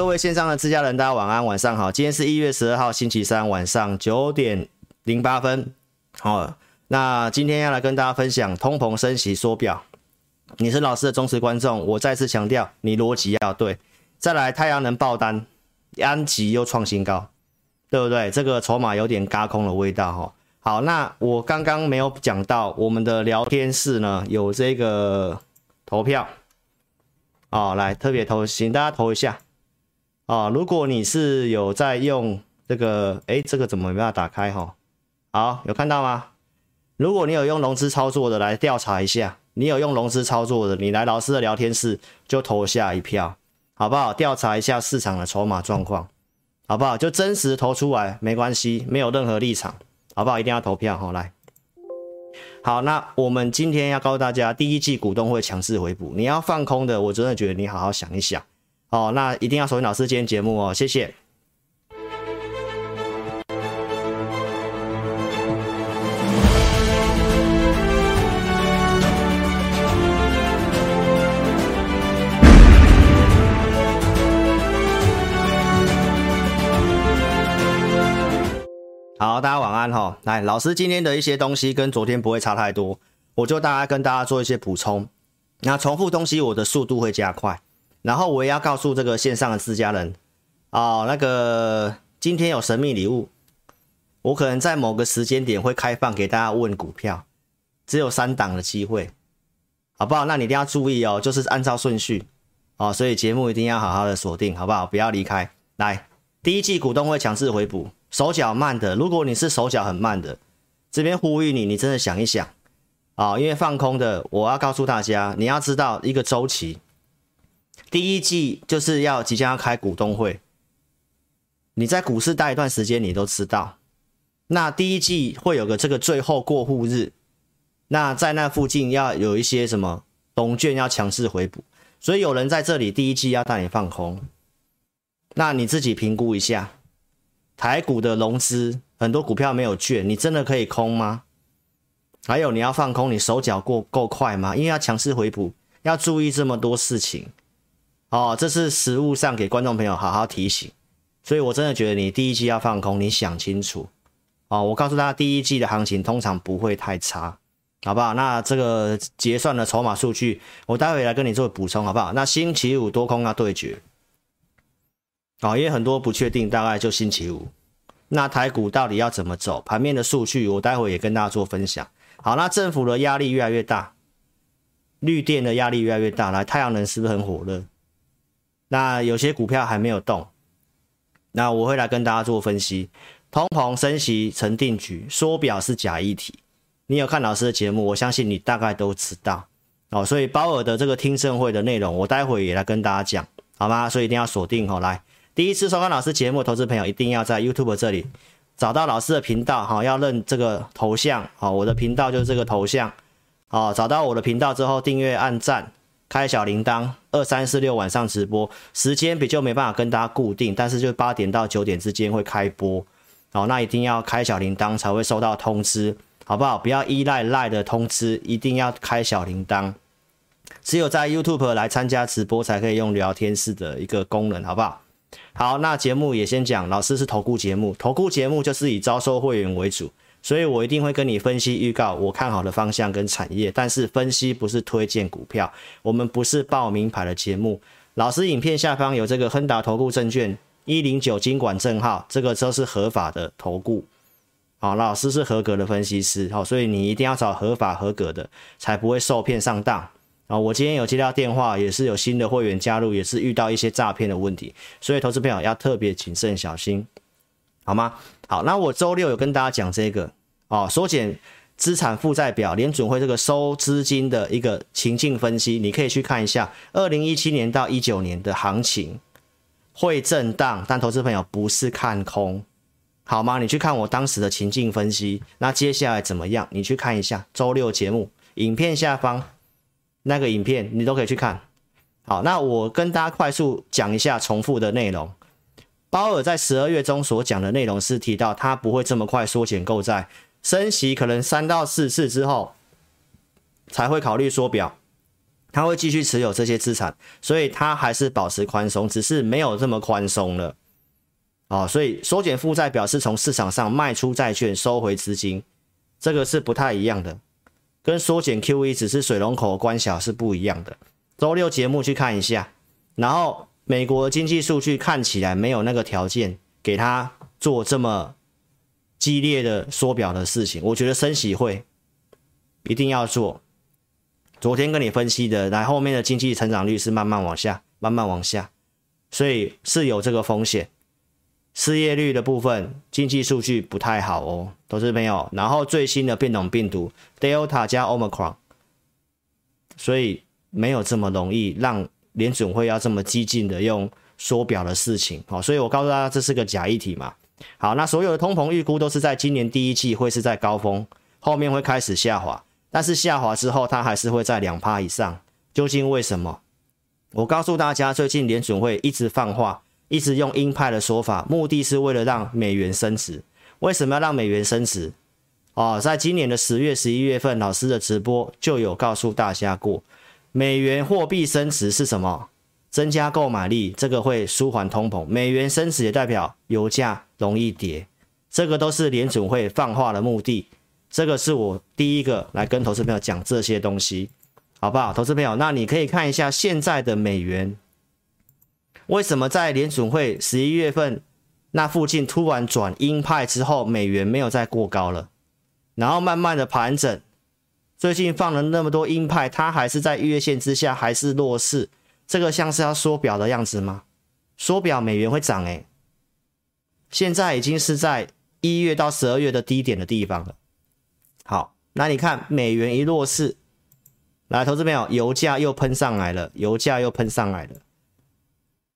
各位线上的自家人，大家晚安，晚上好。今天是一月十二号，星期三晚上九点零八分。好，那今天要来跟大家分享通膨升息缩表。你是老师的忠实观众，我再次强调，你逻辑要对。再来，太阳能爆单，安吉又创新高，对不对？这个筹码有点嘎空的味道哈。好，那我刚刚没有讲到，我们的聊天室呢有这个投票。哦，来特别投，请大家投一下。啊、如果你是有在用这个，哎，这个怎么没办法打开哈？好，有看到吗？如果你有用融资操作的，来调查一下。你有用融资操作的，你来老师的聊天室就投下一票，好不好？调查一下市场的筹码状况，好不好？就真实投出来，没关系，没有任何立场，好不好？一定要投票，好来。好，那我们今天要告诉大家，第一季股东会强势回补，你要放空的，我真的觉得你好好想一想。哦，那一定要锁定老师今天节目哦，谢谢。好，大家晚安哈。来，老师今天的一些东西跟昨天不会差太多，我就大概跟大家做一些补充。那重复东西，我的速度会加快。然后我也要告诉这个线上的自家人，哦，那个今天有神秘礼物，我可能在某个时间点会开放给大家问股票，只有三档的机会，好不好？那你一定要注意哦，就是按照顺序哦，所以节目一定要好好的锁定，好不好？不要离开。来，第一季股东会强制回补，手脚慢的，如果你是手脚很慢的，这边呼吁你，你真的想一想啊，哦，因为放空的，我要告诉大家，你要知道一个周期。第一季就是要即将要开股东会，你在股市待一段时间，你都知道。那第一季会有个这个最后过户日，那在那附近要有一些什么龙券要强势回补，所以有人在这里第一季要带你放空，那你自己评估一下，台股的融资很多股票没有券，你真的可以空吗？还有你要放空，你手脚过够快吗？因为要强势回补，要注意这么多事情。哦，这是实物上给观众朋友好好提醒，所以我真的觉得你第一季要放空，你想清楚。哦，我告诉大家，第一季的行情通常不会太差，好不好？那这个结算的筹码数据，我待会来跟你做补充，好不好？那星期五多空要对决，哦，因为很多不确定，大概就星期五。那台股到底要怎么走？盘面的数据，我待会也跟大家做分享。好，那政府的压力越来越大，绿电的压力越来越大，来，太阳能是不是很火热？那有些股票还没有动，那我会来跟大家做分析。通膨升息成定局，缩表是假议题。你有看老师的节目，我相信你大概都知道哦。所以鲍尔的这个听证会的内容，我待会也来跟大家讲，好吗？所以一定要锁定哦。来，第一次收看老师节目，投资朋友一定要在 YouTube 这里找到老师的频道，哈，要认这个头像，好，我的频道就是这个头像，好，找到我的频道之后，订阅、按赞。开小铃铛，二三四六晚上直播时间比较没办法跟大家固定，但是就八点到九点之间会开播，好，那一定要开小铃铛才会收到通知，好不好？不要依赖赖的通知，一定要开小铃铛。只有在 YouTube 来参加直播才可以用聊天室的一个功能，好不好？好，那节目也先讲，老师是投顾节目，投顾节目就是以招收会员为主。所以我一定会跟你分析预告我看好的方向跟产业，但是分析不是推荐股票，我们不是报名牌的节目。老师影片下方有这个亨达投顾证券一零九金管证号，这个都是合法的投顾。好，老师是合格的分析师，好，所以你一定要找合法合格的，才不会受骗上当。啊，我今天有接到电话，也是有新的会员加入，也是遇到一些诈骗的问题，所以投资朋友要特别谨慎小心。好吗？好，那我周六有跟大家讲这个哦，缩减资产负债表，联准会这个收资金的一个情境分析，你可以去看一下，二零一七年到一九年的行情会震荡，但投资朋友不是看空，好吗？你去看我当时的情境分析，那接下来怎么样？你去看一下周六节目影片下方那个影片，你都可以去看。好，那我跟大家快速讲一下重复的内容。鲍尔在十二月中所讲的内容是提到，他不会这么快缩减购债，升息可能三到四次之后才会考虑缩表。他会继续持有这些资产，所以他还是保持宽松，只是没有这么宽松了。哦，所以缩减负债表是从市场上卖出债券收回资金，这个是不太一样的，跟缩减 QE 只是水龙口关小是不一样的。周六节目去看一下，然后美国经济数据看起来没有那个条件给他做这么激烈的缩表的事情，我觉得升息会一定要做。昨天跟你分析的，来后面的经济成长率是慢慢往下，慢慢往下，所以是有这个风险。失业率的部分，经济数据不太好哦，都是没有。然后最新的变种病毒 Delta 加 Omicron，所以没有这么容易让联准会要这么激进的用缩表的事情。好，所以我告诉大家，这是个假议题嘛。好，那所有的通膨预估都是在今年第一季会是在高峰，后面会开始下滑，但是下滑之后它还是会在两趴以上。究竟为什么？我告诉大家，最近联准会一直放话。一直用鹰派的说法，目的是为了让美元升值。为什么要让美元升值？哦，在今年的十月、十一月份，老师的直播就有告诉大家过，美元货币升值是什么？增加购买力，这个会舒缓通膨。美元升值也代表油价容易跌，这个都是联准会放话的目的。这个是我第一个来跟投资朋友讲这些东西，好不好？投资朋友，那你可以看一下现在的美元。为什么在联准会十一月份那附近突然转鹰派之后，美元没有再过高了，然后慢慢的盘整，最近放了那么多鹰派，它还是在月线之下，还是弱势，这个像是要缩表的样子吗？缩表美元会涨诶，现在已经是在一月到十二月的低点的地方了。好，那你看美元一弱势，来，投资朋友，油价又喷上来了，油价又喷上来了。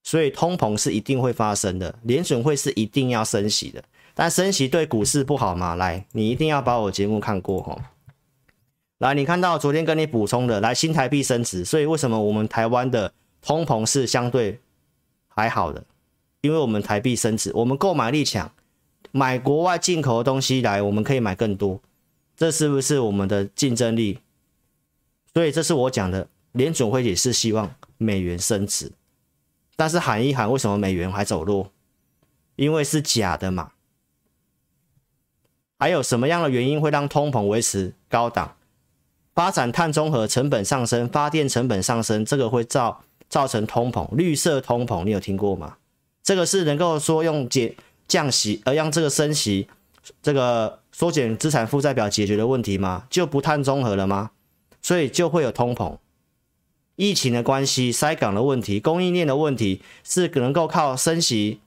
所以通膨是一定会发生的，联准会是一定要升息的，但升息对股市不好吗？来，你一定要把我节目看过哦。来，你看到昨天跟你补充的，来新台币升值，所以为什么我们台湾的通膨是相对还好的？因为我们台币升值，我们购买力强，买国外进口的东西来，我们可以买更多，这是不是我们的竞争力？所以这是我讲的，联准会也是希望美元升值。但是喊一喊，为什么美元还走弱？因为是假的嘛。还有什么样的原因会让通膨维持高档？发展碳中和成本上升，发电成本上升，这个会造造成通膨，绿色通膨，你有听过吗？这个是能够说用减降息而让这个升息，这个缩减资产负债表解决的问题吗？就不碳中和了吗？所以就会有通膨。疫情的关系、塞港的问题、供应链的问题，是能够靠升息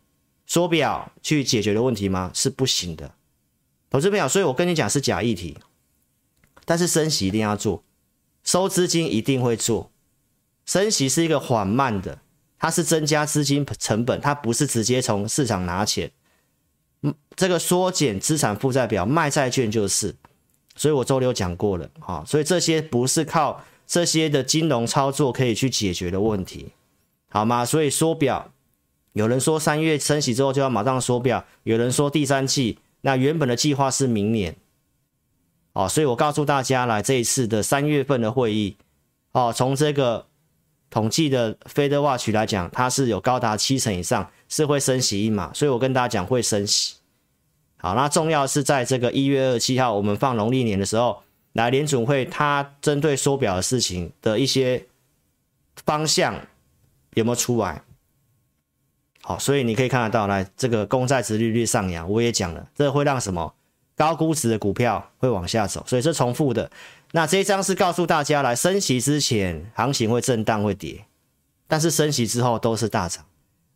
缩表去解决的问题吗？是不行的，投资朋友。所以我跟你讲是假议题，但是升息一定要做，收资金一定会做。升息是一个缓慢的，它是增加资金成本，它不是直接从市场拿钱。嗯，这个缩减资产负债表卖债券就是，所以我周六讲过了啊，所以这些不是靠。这些的金融操作可以去解决的问题，好吗？所以缩表，有人说三月升息之后就要马上缩表，有人说第三季，那原本的计划是明年，哦，所以我告诉大家来这一次的三月份的会议，哦，从这个统计的 Fed Watch 来讲，它是有高达七成以上是会升息一码，所以我跟大家讲会升息。好，那重要是在这个一月二十七号我们放农历年的时候。来，联准会它针对缩表的事情的一些方向有没有出来？好，所以你可以看得到，来这个公债殖利率上扬，我也讲了，这会让什么高估值的股票会往下走，所以是重复的。那这一张是告诉大家，来升息之前行情会震荡会跌，但是升息之后都是大涨。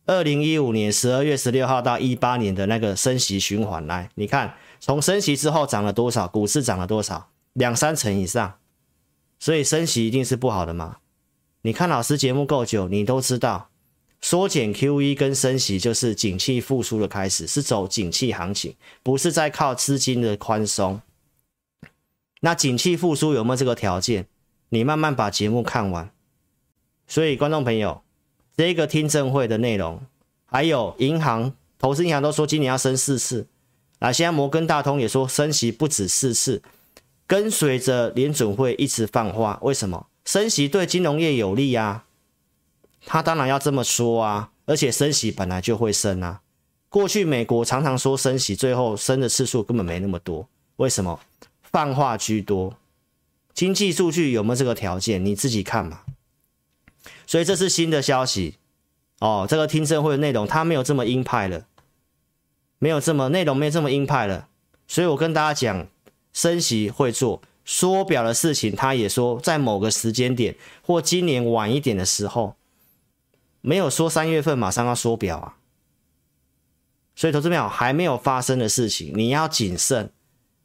二零一五年十二月十六号到一八年的那个升息循环，来你看从升息之后涨了多少，股市涨了多少？两三成以上，所以升息一定是不好的嘛？你看老师节目够久，你都知道，缩减 QE 跟升息就是景气复苏的开始，是走景气行情，不是在靠资金的宽松。那景气复苏有没有这个条件？你慢慢把节目看完。所以观众朋友，这个听证会的内容，还有银行、投资银行都说今年要升四次，那现在摩根大通也说升息不止四次。跟随着联准会一直放话，为什么？升息对金融业有利啊，他当然要这么说啊，而且升息本来就会升啊。过去美国常常说升息，最后升的次数根本没那么多，为什么？放话居多，经济数据有没有这个条件？你自己看嘛。所以这是新的消息哦，这个听证会的内容它没有这么鹰派了，没有这么内容没有这么鹰派了。所以我跟大家讲，升息会做，缩表的事情，他也说在某个时间点或今年晚一点的时候，没有说三月份马上要缩表啊。所以投资朋友还没有发生的事情，你要谨慎。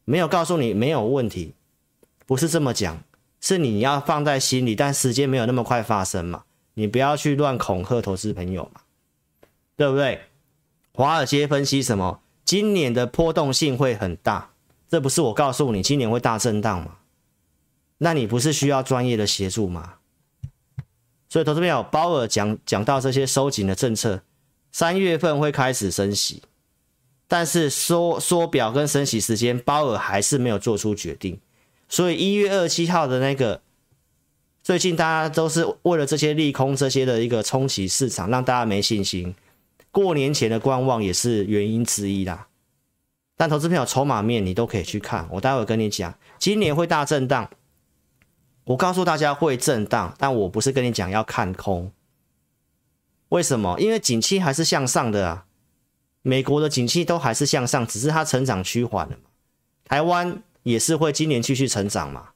没有告诉你没有问题，不是这么讲，是你要放在心里，但时间没有那么快发生嘛，你不要去乱恐吓投资朋友嘛，对不对？华尔街分析什么？今年的波动性会很大，这不是我告诉你今年会大震荡吗？那你不是需要专业的协助吗？所以，投资朋友，鲍尔讲讲到这些收紧的政策，三月份会开始升息，但是缩缩表跟升息时间，鲍尔还是没有做出决定。所以一月二十七号的那个，最近大家都是为了这些利空这些的一个冲击市场，让大家没信心。过年前的观望也是原因之一啦，但投资朋友筹码面你都可以去看，我待会跟你讲，今年会大震荡，我告诉大家会震荡，但我不是跟你讲要看空，为什么？因为景气还是向上的啊，美国的景气都还是向上，只是它成长趋缓了嘛，台湾也是会今年继续成长嘛，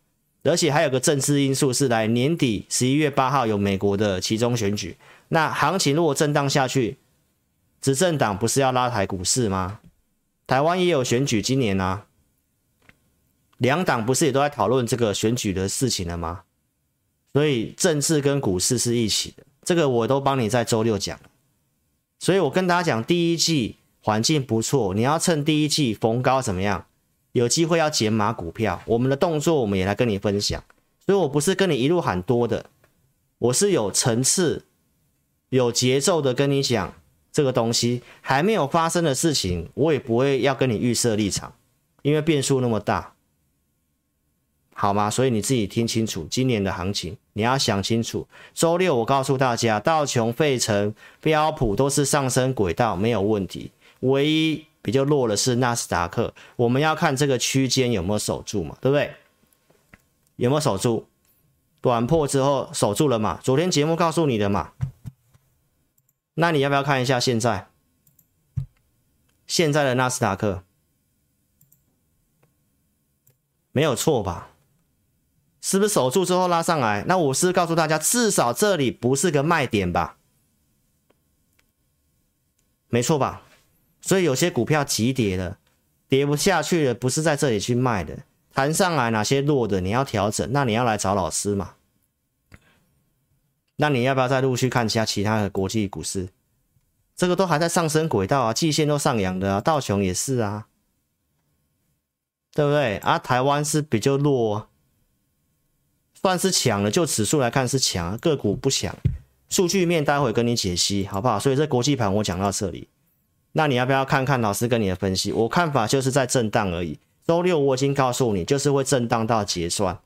而且还有个政治因素是来年底十一月八号有美国的期中选举，那行情如果震荡下去。执政党不是要拉抬股市吗？台湾也有选举，今年啊，两党不是也都在讨论这个选举的事情了吗？所以政治跟股市是一起的，这个我都帮你在周六讲。所以我跟大家讲，第一季环境不错，你要趁第一季逢高怎么样？有机会要减码股票，我们的动作我们也来跟你分享。所以我不是跟你一路喊多的，我是有层次、有节奏的跟你讲。这个东西还没有发生的事情，我也不会要跟你预设立场，因为变数那么大，好吗？所以你自己听清楚今年的行情，你要想清楚。周六我告诉大家，道琼、费城、标普都是上升轨道，没有问题。唯一比较弱的是纳斯达克，我们要看这个区间有没有守住嘛，对不对？有没有守住？短破之后守住了嘛？昨天节目告诉你的嘛。那你要不要看一下现在？现在的纳斯达克没有错吧？是不是守住之后拉上来？那我是告诉大家，至少这里不是个卖点吧？没错吧？所以有些股票急跌了，跌不下去了，不是在这里去卖的。弹上来哪些弱的你要调整，那你要来找老师嘛。那你要不要再陆续看一下其他的国际股市？这个都还在上升轨道啊，季线都上扬的啊，道琼也是啊，对不对？啊，台湾是比较弱，算是强了，就指数来看是强，个股不强。数据面待会跟你解析，好不好？所以这国际盘我讲到这里，那你要不要看看老师跟你的分析？我看法就是在震荡而已。周六我已经告诉你，就是会震荡到结算。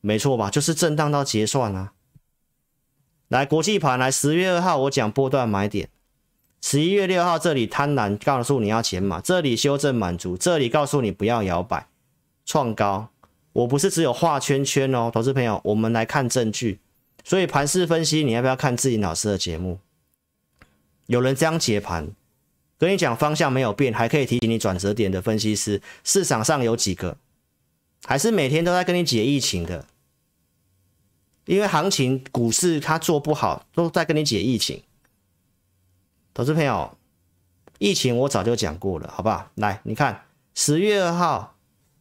没错吧？就是震荡到结算啊！来，国际盘来，十月二号我讲波段买点，十一月六号这里贪婪告诉你要减码，这里修正满足，这里告诉你不要摇摆，创高。我不是只有画圈圈哦，投资朋友，我们来看证据。所以盘势分析，你要不要看自己老师的节目？有人这样解盘，跟你讲方向没有变，还可以提醒你转折点的分析师，市场上有几个？还是每天都在跟你解疫情的？因为行情股市它做不好，都在跟你解疫情。投资朋友，疫情我早就讲过了，好不好？来，你看十月二号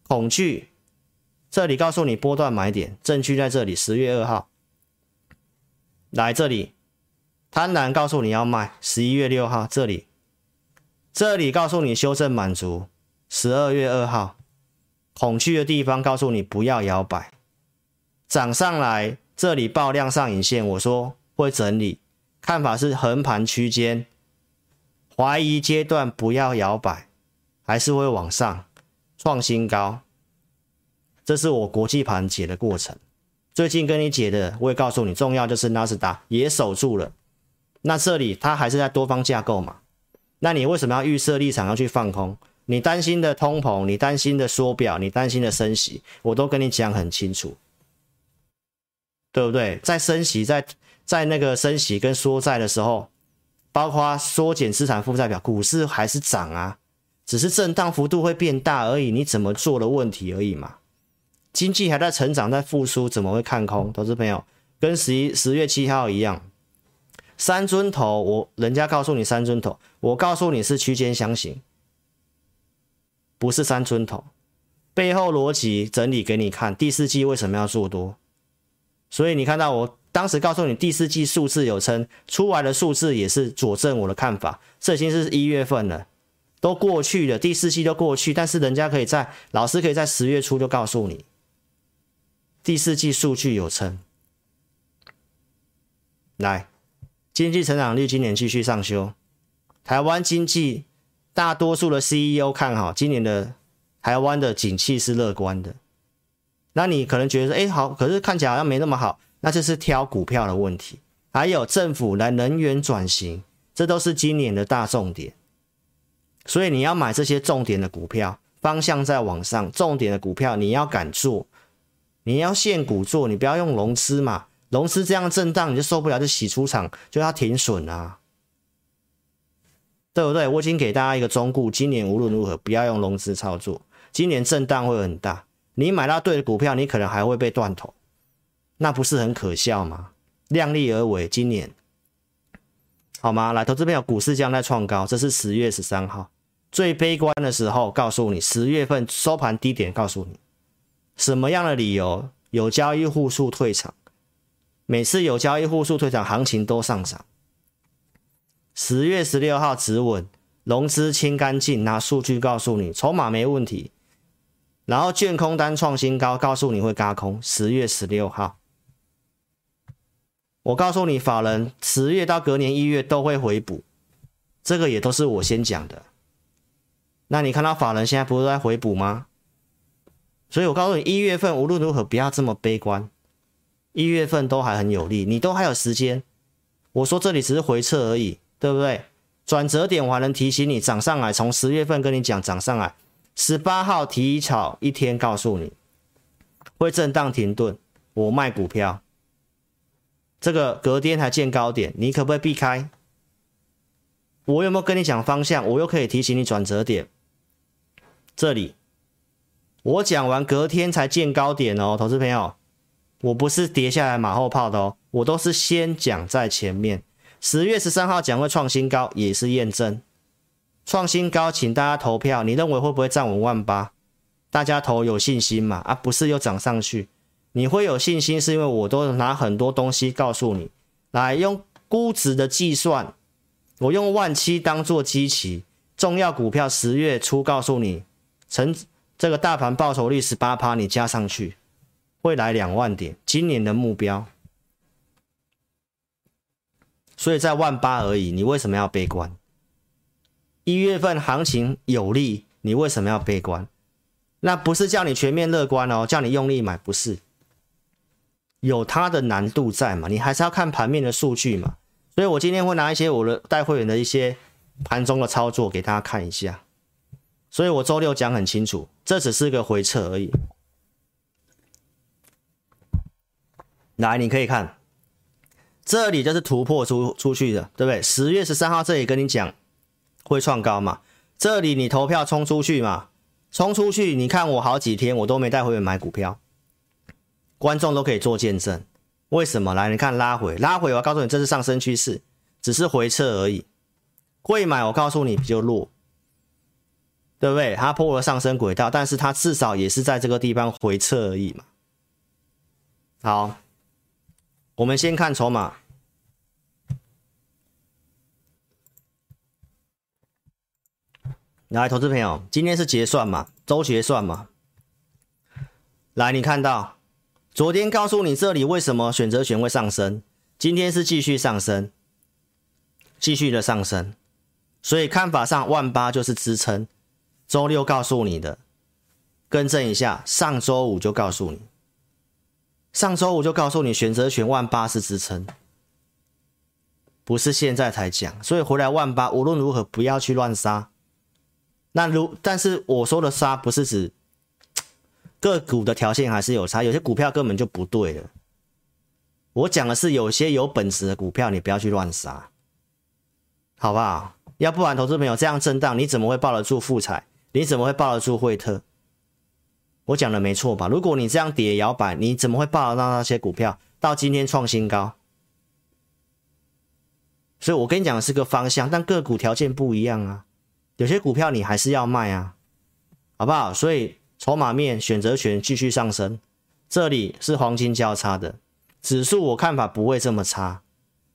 恐惧，这里告诉你波段买点，证据在这里。十月二号，来这里贪婪告诉你要卖。十一月六号这里，这里告诉你修正满足。十二月二号恐惧的地方告诉你不要摇摆，涨上来。这里爆量上影线，我说会整理，看法是横盘区间，怀疑阶段不要摇摆，还是会往上创新高。这是我国际盘解的过程，最近跟你解的，我也告诉你，重要就是纳斯达也守住了。那这里它还是在多方架构嘛？那你为什么要预设立场要去放空？你担心的通膨，你担心的缩表，你担心的升息，我都跟你讲很清楚，对不对？在升息，在在那个升息跟缩债的时候，包括缩减资产负债表，股市还是涨啊，只是震荡幅度会变大而已。你怎么做的问题而已嘛？经济还在成长，在复苏，怎么会看空？投资朋友，跟十一十月七号一样，三尊头，我人家告诉你三尊头，我告诉你是区间箱型。不是三尊头，背后逻辑整理给你看。第四季为什么要做多？所以你看到我当时告诉你第四季数字有称，出来的数字也是佐证我的看法。这已经是一月份了，都过去了，第四季都过去，但是人家可以在老师可以在十月初就告诉你，第四季数据有撑。来，经济成长率今年继续上修，台湾经济。大多数的 CEO 看好今年的台湾的景气是乐观的，那你可能觉得，哎，好，可是看起来好像没那么好，那这是挑股票的问题。还有政府来能源转型，这都是今年的大重点。所以你要买这些重点的股票，方向在往上，重点的股票你要敢做，你要现股做，你不要用融资嘛，融资这样震荡你就受不了，就洗出场，就要停损啊。对不对？我已经给大家一个忠告，今年无论如何不要用融资操作，今年震荡会很大。你买到对的股票，你可能还会被断头，那不是很可笑吗？量力而为，今年好吗？来，投资朋友，股市将在创高，这是十月十三号最悲观的时候，告诉你十月份收盘低点，告诉你什么样的理由？有交易户数退场，每次有交易户数退场，行情都上涨。十月十六号止稳，融资清干净，拿数据告诉你筹码没问题，然后券空单创新高，告诉你会轧空。十月十六号，我告诉你，法人十月到隔年一月都会回补，这个也都是我先讲的。那你看到法人现在不是在回补吗？所以我告诉你，一月份无论如何不要这么悲观，一月份都还很有利，你都还有时间。我说这里只是回撤而已。对不对？转折点我还能提醒你涨上来，从十月份跟你讲涨上来，十八号提早一天告诉你会震荡停顿，我卖股票，这个隔天还见高点，你可不可以避开？我有没有跟你讲方向？我又可以提醒你转折点。这里我讲完隔天才见高点哦，投资朋友，我不是跌下来马后炮的哦，我都是先讲在前面。十月十三号讲会创新高，也是验证创新高，请大家投票。你认为会不会站稳万八？大家投有信心嘛？啊，不是又涨上去？你会有信心，是因为我都拿很多东西告诉你，来用估值的计算，我用万七当做基期，重要股票十月初告诉你，成这个大盘报酬率十八趴，你加上去会来两万点，今年的目标。所以在万八而已，你为什么要悲观？一月份行情有利，你为什么要悲观？那不是叫你全面乐观哦，叫你用力买，不是。有它的难度在嘛？你还是要看盘面的数据嘛。所以我今天会拿一些我的带会员的一些盘中的操作给大家看一下。所以我周六讲很清楚，这只是个回撤而已。来，你可以看。这里就是突破出出去的，对不对？十月十三号这里跟你讲会创高嘛，这里你投票冲出去嘛，冲出去，你看我好几天我都没带会员买股票，观众都可以做见证。为什么？来，你看拉回拉回，我要告诉你这是上升趋势，只是回撤而已。会买我告诉你比较弱，对不对？它破了上升轨道，但是它至少也是在这个地方回撤而已嘛。好。我们先看筹码，来，投资朋友，今天是结算嘛，周结算嘛。来，你看到昨天告诉你这里为什么选择权会上升，今天是继续上升，继续的上升，所以看法上万八就是支撑。周六告诉你的，更正一下，上周五就告诉你。上周五就告诉你，选择权万八是支撑，不是现在才讲。所以回来万八，无论如何不要去乱杀。那如但是我说的杀不是指个股的条件还是有差，有些股票根本就不对了。我讲的是有些有本事的股票，你不要去乱杀，好不好？要不然投资朋友这样震荡，你怎么会抱得住富彩？你怎么会抱得住惠特？我讲的没错吧？如果你这样跌摇摆，你怎么会抱得到那些股票到今天创新高？所以我跟你讲的是个方向，但个股条件不一样啊。有些股票你还是要卖啊，好不好？所以筹码面选择权继续上升，这里是黄金交叉的指数，我看法不会这么差。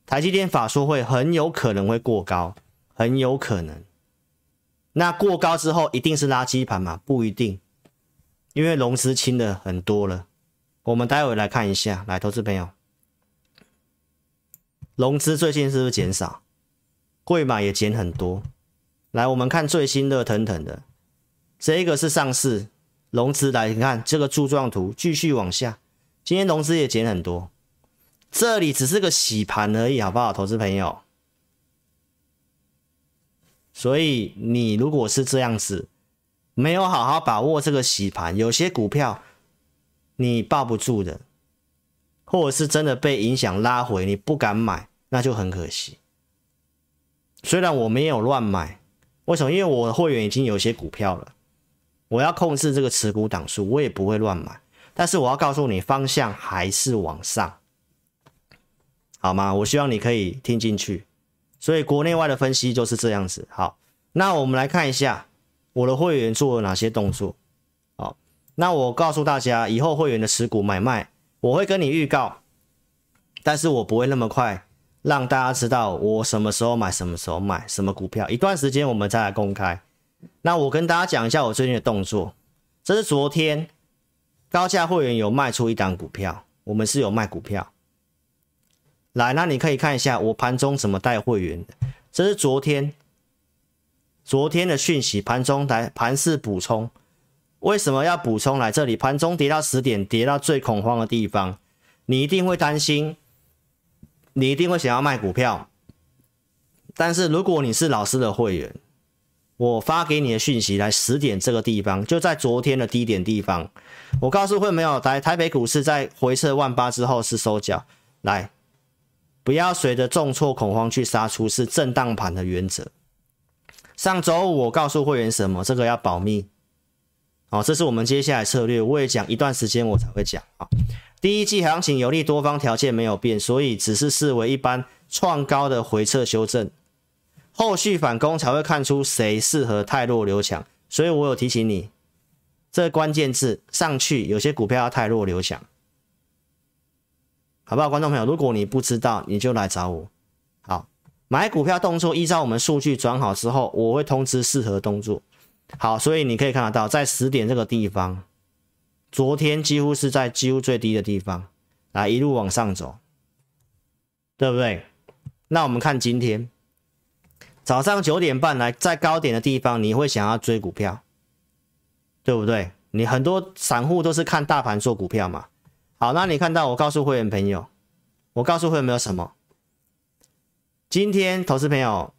台积电法说会很有可能会过高。很有可能，那过高之后一定是垃圾盘嘛？不一定，因为融资清的很多了。我们待会来看一下，来，投资朋友，融资最近是不是减少？贵买也减很多。来，我们看最新热腾腾的，这一个是上市融资，来，你看这个柱状图继续往下，今天融资也减很多，这里只是个洗盘而已，好不好，投资朋友？所以你如果是这样子，没有好好把握这个洗盘，有些股票你抱不住的，或者是真的被影响拉回，你不敢买，那就很可惜。虽然我没有乱买，为什么？因为我的会员已经有些股票了，我要控制这个持股档数，我也不会乱买。但是我要告诉你，方向还是往上，好吗？我希望你可以听进去。所以国内外的分析就是这样子。好，那我们来看一下我的会员做了哪些动作。好，那我告诉大家，以后会员的持股买卖，我会跟你预告，但是我不会那么快让大家知道我什么时候买，什么时候买什么股票。一段时间我们再来公开。那我跟大家讲一下我最近的动作。这是昨天高价会员有卖出一档股票，我们是有卖股票。来，那你可以看一下我盘中怎么带会员的。这是昨天昨天的讯息，盘中来盘势补充。为什么要补充来这里？盘中跌到十点，跌到最恐慌的地方，你一定会担心，你一定会想要卖股票。但是如果你是老师的会员，我发给你的讯息来十点这个地方，就在昨天的低点地方，我告诉会没有台台北股市在回撤万八之后是收脚，来。不要随着重挫恐慌去杀出，是震荡盘的原则。上周五我告诉会员什么？这个要保密。哦，这是我们接下来策略。我也讲一段时间我才会讲。啊，第一季行情有利多方条件没有变，所以只是视为一般创高的回撤修正，后续反攻才会看出谁适合太弱留强。所以我有提醒你，这关键字上去，有些股票要太弱留强。好不好，观众朋友？如果你不知道，你就来找我。好，买股票动作依照我们数据转好之后，我会通知适合动作。好，所以你可以看得到，在十点这个地方，昨天几乎是在几乎最低的地方，来一路往上走，对不对？那我们看今天早上九点半来在高点的地方，你会想要追股票，对不对？你很多散户都是看大盘做股票嘛。好，那你看到我告诉会员朋友，我告诉会员朋友什么？今天投资朋友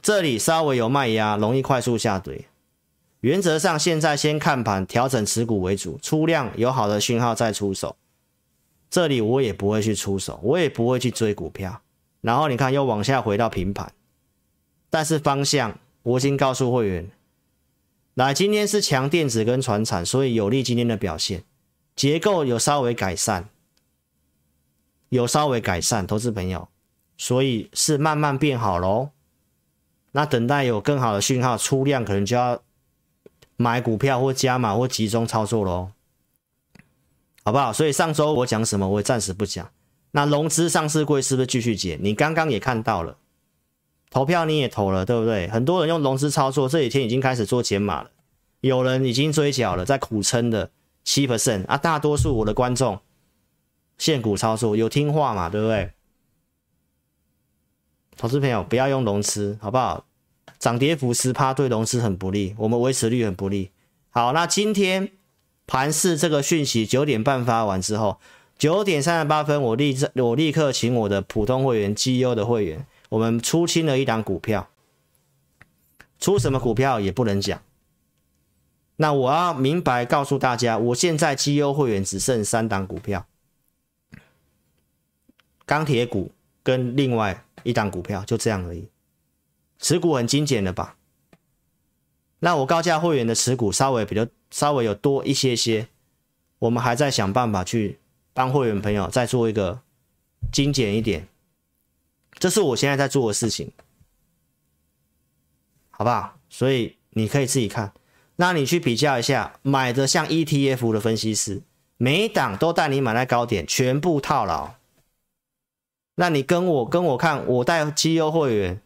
这里稍微有卖压，容易快速下跌。原则上，现在先看盘，调整持股为主，出量有好的讯号再出手。这里我也不会去出手，我也不会去追股票。然后你看又往下回到平盘，但是方向我已经告诉会员，来，今天是强电子跟传产，所以有利今天的表现。结构有稍微改善，有稍微改善，投资朋友，所以是慢慢变好喽。那等待有更好的讯号出量，可能就要买股票或加码或集中操作喽，好不好？所以上周我讲什么，我也暂时不讲。那融资上市柜是不是继续减？你刚刚也看到了，投票你也投了，对不对？很多人用融资操作，这几天已经开始做减码了，有人已经追缴了，在苦撑的。七 percent 啊，大多数我的观众现股操作有听话嘛，对不对？投资朋友不要用融资，好不好？涨跌幅十趴对融资很不利，我们维持率很不利。好，那今天盘市这个讯息九点半发完之后，九点三十八分，我立我立刻请我的普通会员、绩优的会员，我们出清了一档股票，出什么股票也不能讲。那我要明白告诉大家，我现在绩优会员只剩三档股票，钢铁股跟另外一档股票，就这样而已。持股很精简的吧？那我高价会员的持股稍微比较稍微有多一些些，我们还在想办法去。帮会员朋友再做一个精简一点，这是我现在在做的事情，好不好？所以你可以自己看，那你去比较一下，买的像 ETF 的分析师，每一档都带你买在高点，全部套牢。那你跟我跟我看，我带绩优会员，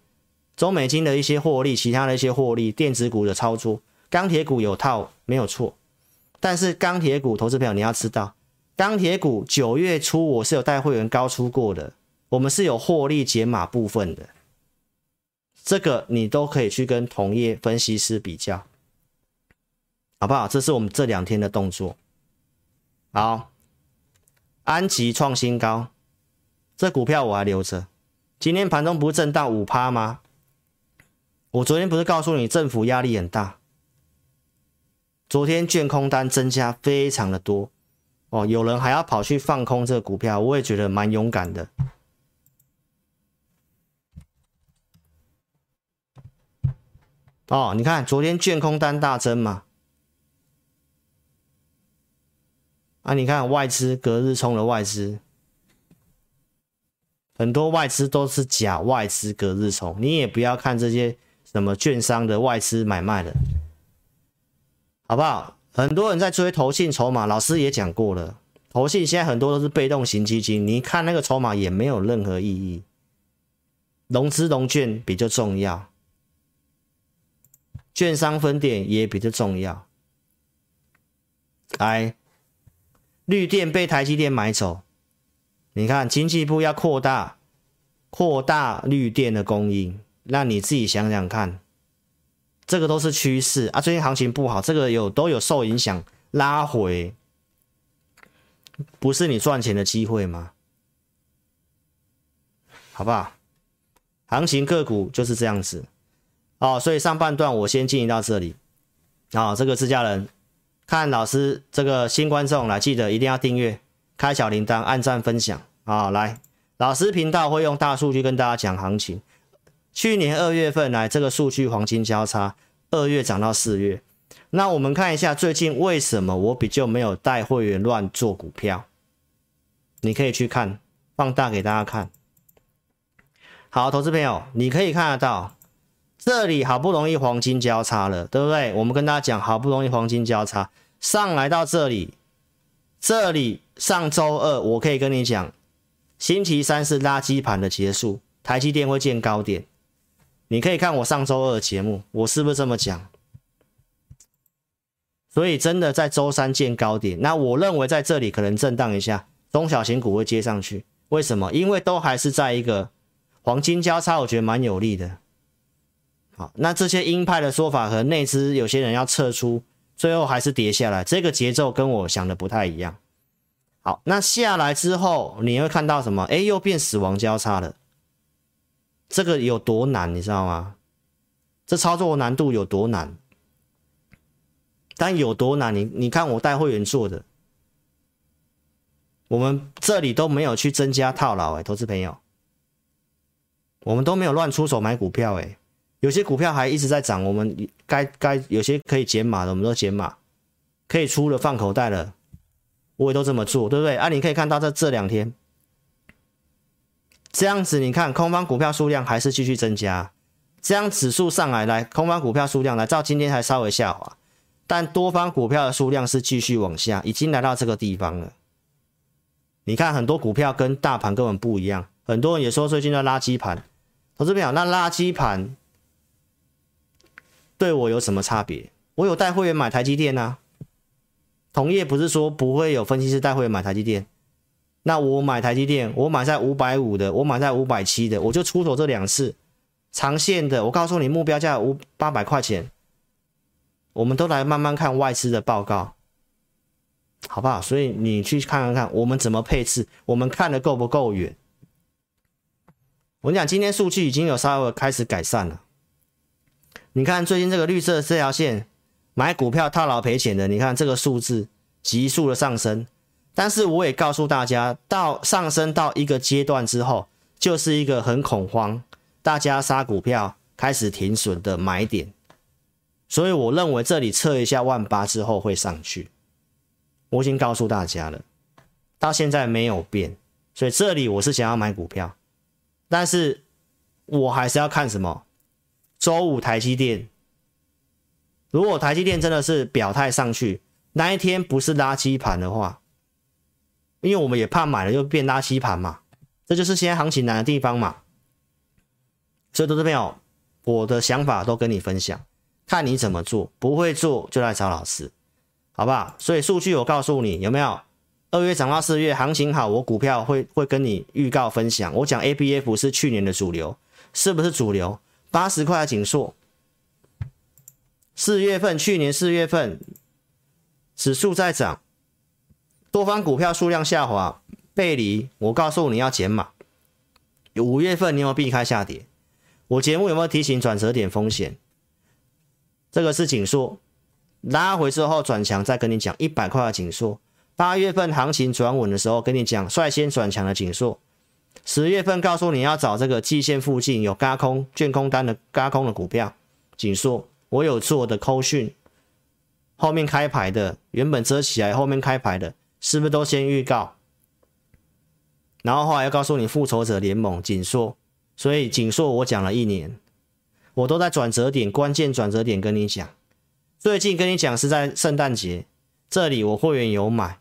中美金的一些获利，其他的一些获利，电子股的操作，钢铁股有套没有错，但是钢铁股投资朋友你要知道。钢铁股九月初我是有带会员高出过的，我们是有获利解码部分的，这个你都可以去跟同业分析师比较，好不好？这是我们这两天的动作。好，安吉创新高，这股票我还留着。今天盘中不是震荡五趴吗？我昨天不是告诉你政府压力很大，昨天券空单增加非常的多。哦，有人还要跑去放空这个股票，我也觉得蛮勇敢的。哦，你看昨天券空单大增嘛？啊，你看外资隔日冲的外资，很多外资都是假外资隔日冲，你也不要看这些什么券商的外资买卖的，好不好？很多人在追投信筹码，老师也讲过了，投信现在很多都是被动型基金，你看那个筹码也没有任何意义，融资融券比较重要，券商分点也比较重要。来，绿电被台积电买走，你看经济部要扩大扩大绿电的供应，那你自己想想看。这个都是趋势啊！最近行情不好，这个有都有受影响拉回，不是你赚钱的机会吗？好不好？行情个股就是这样子哦，所以上半段我先进行到这里啊、哦。这个自家人看老师这个新观众来，记得一定要订阅、开小铃铛、按赞、分享啊、来，老师频道会用大数据跟大家讲行情。去年二月份来这个数据黄金交叉，二月涨到四月，那我们看一下最近为什么我比较没有带会员乱做股票？你可以去看，放大给大家看。好，投资朋友，你可以看得到，这里好不容易黄金交叉了，对不对？我们跟大家讲，好不容易黄金交叉上来到这里，这里上周二我可以跟你讲，星期三是垃圾盘的结束，台积电会见高点。你可以看我上周二的节目，我是不是这么讲？所以真的在周三见高点，那我认为在这里可能震荡一下，中小型股会接上去。为什么？因为都还是在一个黄金交叉，我觉得蛮有利的。好，那这些鹰派的说法和内资有些人要撤出，最后还是跌下来，这个节奏跟我想的不太一样。好，那下来之后你会看到什么？哎，又变死亡交叉了。这个有多难，你知道吗？这操作难度有多难？但有多难？你你看我带会员做的，我们这里都没有去增加套牢，哎，投资朋友，我们都没有乱出手买股票，哎，有些股票还一直在涨，我们该该有些可以减码的，我们都减码，可以出了放口袋了，我也都这么做，对不对？啊，你可以看到这这两天。这样子，你看空方股票数量还是继续增加，这样指数上来，来空方股票数量来，到今天还稍微下滑，但多方股票的数量是继续往下，已经来到这个地方了。你看很多股票跟大盘根本不一样，很多人也说最近的垃圾盘，投资朋友，那垃圾盘对我有什么差别？我有带会员买台积电啊，同业不是说不会有分析师带会员买台积电。那我买台积电，我买在五百五的，我买在五百七的，我就出手这两次，长线的，我告诉你目标价五八百块钱，我们都来慢慢看外资的报告，好不好？所以你去看看看，我们怎么配置，我们看得够不够远？我跟你讲，今天数据已经有稍微开始改善了。你看最近这个绿色这条线，买股票套牢赔钱的，你看这个数字急速的上升。但是我也告诉大家，到上升到一个阶段之后，就是一个很恐慌，大家杀股票开始停损的买点。所以我认为这里测一下万八之后会上去。我已经告诉大家了，到现在没有变。所以这里我是想要买股票，但是我还是要看什么？周五台积电，如果台积电真的是表态上去，那一天不是垃圾盘的话。因为我们也怕买了又变垃圾盘嘛，这就是现在行情难的地方嘛。所以，投资朋友，我的想法都跟你分享，看你怎么做，不会做就来找老师，好不好？所以数据我告诉你有没有？二月涨到四月，行情好，我股票会会跟你预告分享。我讲 ABF 是去年的主流，是不是主流？八十块的景硕，四月份，去年四月份指数在涨。多方股票数量下滑，背离，我告诉你要减码。五月份你有没有避开下跌？我节目有没有提醒转折点风险？这个是景硕，拉回之后转强，再跟你讲一百块的景硕。八月份行情转稳的时候，跟你讲率先转强的景硕。十月份告诉你要找这个季线附近有轧空、卷空单的轧空的股票，景硕，我有做的扣讯，后面开牌的，原本遮起来，后面开牌的。是不是都先预告？然后后来又告诉你复仇者联盟景硕，所以景硕我讲了一年，我都在转折点、关键转折点跟你讲。最近跟你讲是在圣诞节，这里我会员有买，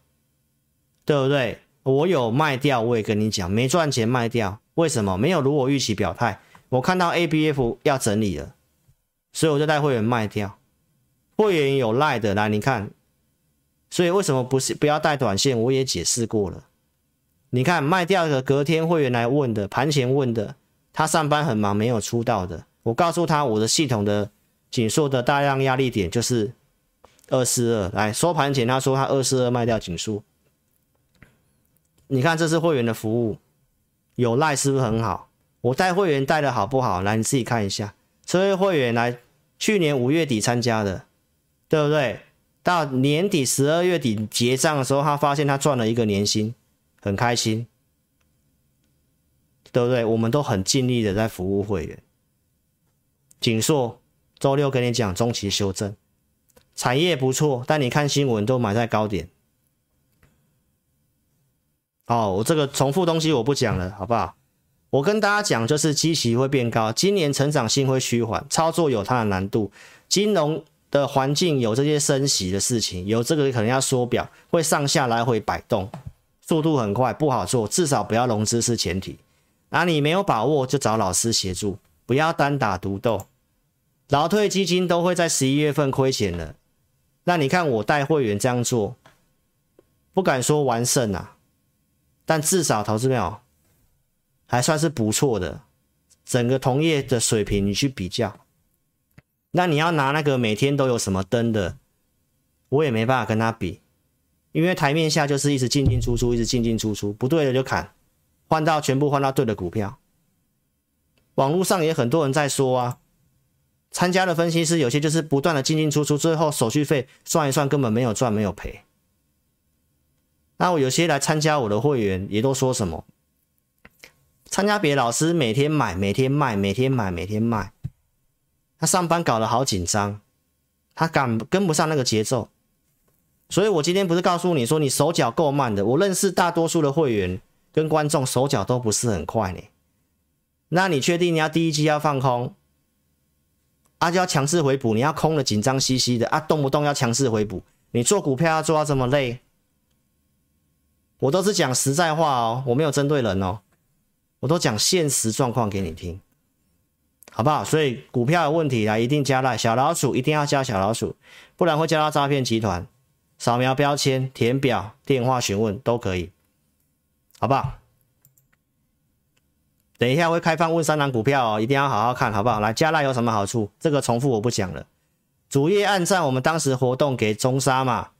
对不对？我有卖掉，我也跟你讲，没赚钱卖掉，为什么？没有如我预期表态。我看到 ABF 要整理了，所以我就带会员卖掉。会员有赖的，来你看。所以为什么不是不要带短线？我也解释过了。你看卖掉的隔天会员来问的，盘前问的，他上班很忙没有出道的。我告诉他我的系统的紧缩的大量压力点就是二四二。来收盘前他说他二四二卖掉紧缩。你看这是会员的服务，有赖是不是很好？我带会员带的好不好？来你自己看一下，这位会员来去年五月底参加的，对不对？到年底十二月底结账的时候，他发现他赚了一个年薪，很开心，对不对？我们都很尽力的在服务会员。景硕周六跟你讲中期修正，产业不错，但你看新闻都买在高点。哦，我这个重复东西我不讲了，好不好？我跟大家讲，就是基期会变高，今年成长性会趋缓，操作有它的难度，金融。的环境有这些升息的事情，有这个可能要缩表，会上下来回摆动，速度很快，不好做，至少不要融资是前提。那你没有把握就找老师协助，不要单打独斗。老退基金都会在十一月份亏钱了，那你看我带会员这样做，不敢说完胜啊，但至少投资票还算是不错的，整个同业的水平你去比较。那你要拿那个每天都有什么灯的，我也没办法跟他比，因为台面下就是一直进进出出，一直进进出出，不对的就砍，换到全部换到对的股票。网络上也很多人在说啊，参加的分析师有些就是不断的进进出出，最后手续费算一算根本没有赚没有赔。那我有些来参加我的会员也都说什么，参加别的老师每天买每天卖每天买每天卖。他上班搞得好紧张，他赶跟不上那个节奏，所以我今天不是告诉你说你手脚够慢的，我认识大多数的会员跟观众手脚都不是很快呢。那你确定你要第一季要放空，啊就要强势回补，你要空的紧张兮兮的啊，动不动要强势回补，你做股票要做到这么累？我都是讲实在话哦，我没有针对人哦，我都讲现实状况给你听。好不好？所以股票有问题啊，一定加赖小老鼠，一定要加小老鼠，不然会加到诈骗集团。扫描标签、填表、电话询问都可以，好不好？等一下会开放问三档股票哦，一定要好好看，好不好？来加赖有什么好处？这个重复我不讲了。主页按赞，我们当时活动给中沙嘛，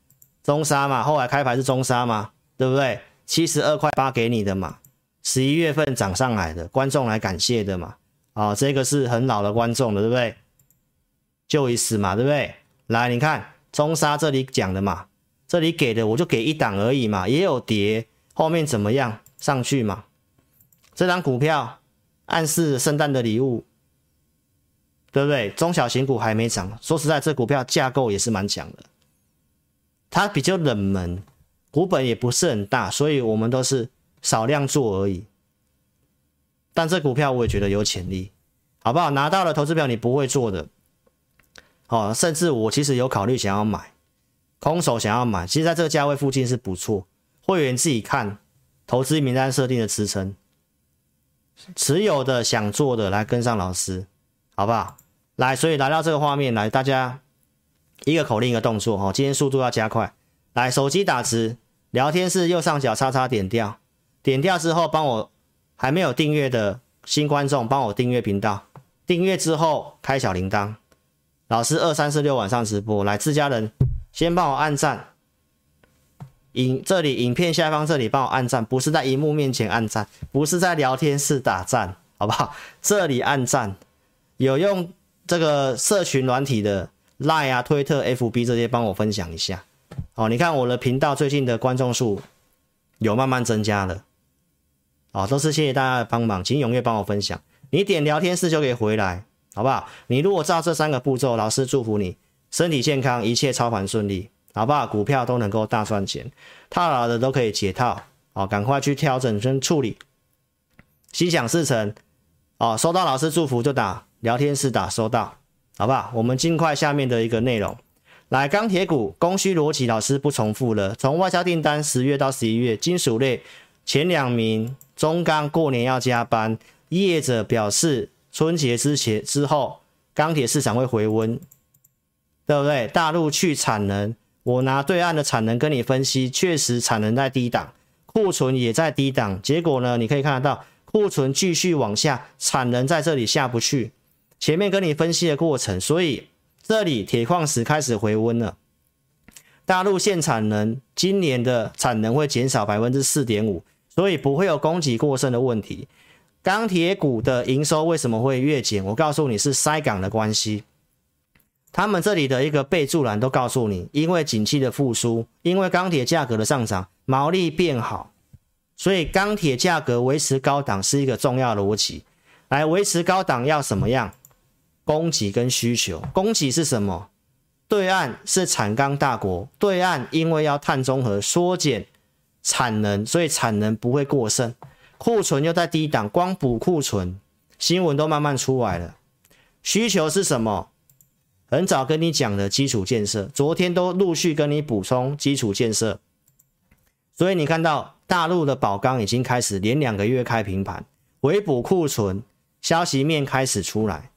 中沙嘛，后来开牌是中沙嘛，对不对？七十二块八给你的嘛，十一月份涨上来的，观众来感谢的嘛。啊、哦，这个是很老的观众了，对不对？就一死嘛，对不对？来，你看中沙这里讲的嘛，这里给的我就给一档而已嘛，也有跌，后面怎么样上去嘛？这张股票暗示圣诞的礼物，对不对？中小型股还没涨，说实在，这股票架构也是蛮强的。它比较冷门，股本也不是很大，所以我们都是少量做而已。但这股票我也觉得有潜力，好不好？拿到了投资票你不会做的，哦，甚至我其实有考虑想要买，空手想要买，其实在这个价位附近是不错。会员自己看投资名单设定的支撑，持有的想做的来跟上老师，好不好？来，所以来到这个画面来，大家。一个口令，一个动作，哦，今天速度要加快。来，手机打字，聊天室右上角叉叉点掉，点掉之后，帮我还没有订阅的新观众，帮我订阅频道。订阅之后开小铃铛。老师二三四六晚上直播，来，自家人先帮我按赞。影这里影片下方这里帮我按赞，不是在荧幕面前按赞，不是在聊天室打赞，好不好？这里按赞。有用这个社群软体的。Line 啊，推特、FB 这些帮我分享一下。哦，你看我的频道最近的观众数有慢慢增加了。哦，都是谢谢大家的帮忙，请踊跃帮我分享。你点聊天室就可以回来，好不好？你如果照这三个步骤，老师祝福你身体健康，一切操盘顺利，好不好？股票都能够大赚钱，套牢的都可以解套。哦，赶快去调整跟处理，心想事成。哦，收到老师祝福就打聊天室打收到。好不好？我们尽快下面的一个内容，来钢铁股供需逻辑，老师不重复了。从外销订单十月到十一月，金属类前两名，中钢过年要加班，业者表示春节之前之后，钢铁市场会回温，对不对？大陆去产能，我拿对岸的产能跟你分析，确实产能在低档，库存也在低档，结果呢，你可以看得到库存继续往下，产能在这里下不去。前面跟你分析的过程，所以这里铁矿石开始回温了。大陆限产能，今年的产能会减少百分之四点五，所以不会有供给过剩的问题。钢铁股的营收为什么会越减？我告诉你是塞港的关系。他们这里的一个备注栏都告诉你，因为景气的复苏，因为钢铁价格的上涨，毛利变好，所以钢铁价格维持高档是一个重要逻辑。来维持高档要什么样？供给跟需求，供给是什么？对岸是产钢大国，对岸因为要碳中和缩减产能，所以产能不会过剩，库存又在低档，光补库存，新闻都慢慢出来了。需求是什么？很早跟你讲的基础建设，昨天都陆续跟你补充基础建设，所以你看到大陆的宝钢已经开始连两个月开平盘，回补库存，消息面开始出来。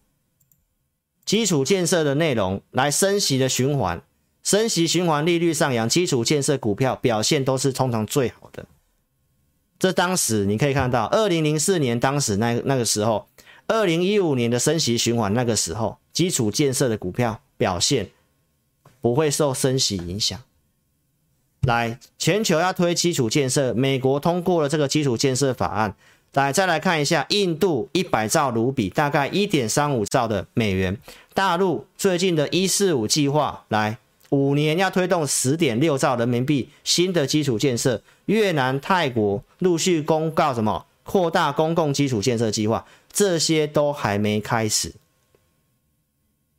基础建设的内容来升息的循环，升息循环利率上扬，基础建设股票表现都是通常最好的。这当时你可以看到，二零零四年当时那那个时候，二零一五年的升息循环那个时候，基础建设的股票表现不会受升息影响。来，全球要推基础建设，美国通过了这个基础建设法案。来，再来看一下印度一百兆卢比，大概一点三五兆的美元。大陆最近的一四五计划，来五年要推动十点六兆人民币新的基础建设。越南、泰国陆续公告什么扩大公共基础建设计划，这些都还没开始。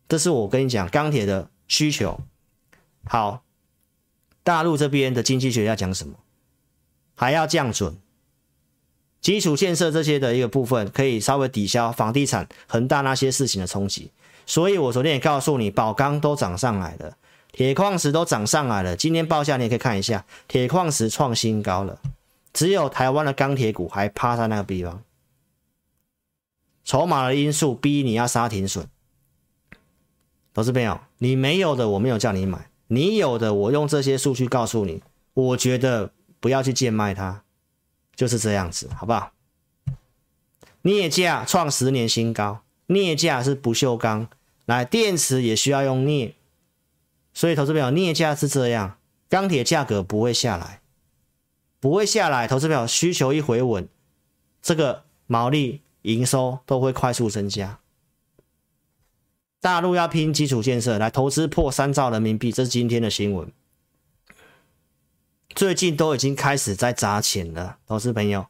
这是我跟你讲钢铁的需求。好，大陆这边的经济学家讲什么？还要降准。基础建设这些的一个部分，可以稍微抵消房地产、恒大那些事情的冲击。所以我昨天也告诉你，宝钢都涨上来了，铁矿石都涨上来了。今天报价你也可以看一下，铁矿石创新高了。只有台湾的钢铁股还趴在那个地方，筹码的因素逼你要杀停损。投资朋友，你没有的我没有叫你买，你有的我用这些数据告诉你，我觉得不要去贱卖它。就是这样子，好不好？镍价创十年新高，镍价是不锈钢，来电池也需要用镍，所以投资朋友，镍价是这样，钢铁价格不会下来，不会下来，投资表需求一回稳，这个毛利营收都会快速增加。大陆要拼基础建设，来投资破三兆人民币，这是今天的新闻。最近都已经开始在砸钱了，投资朋友，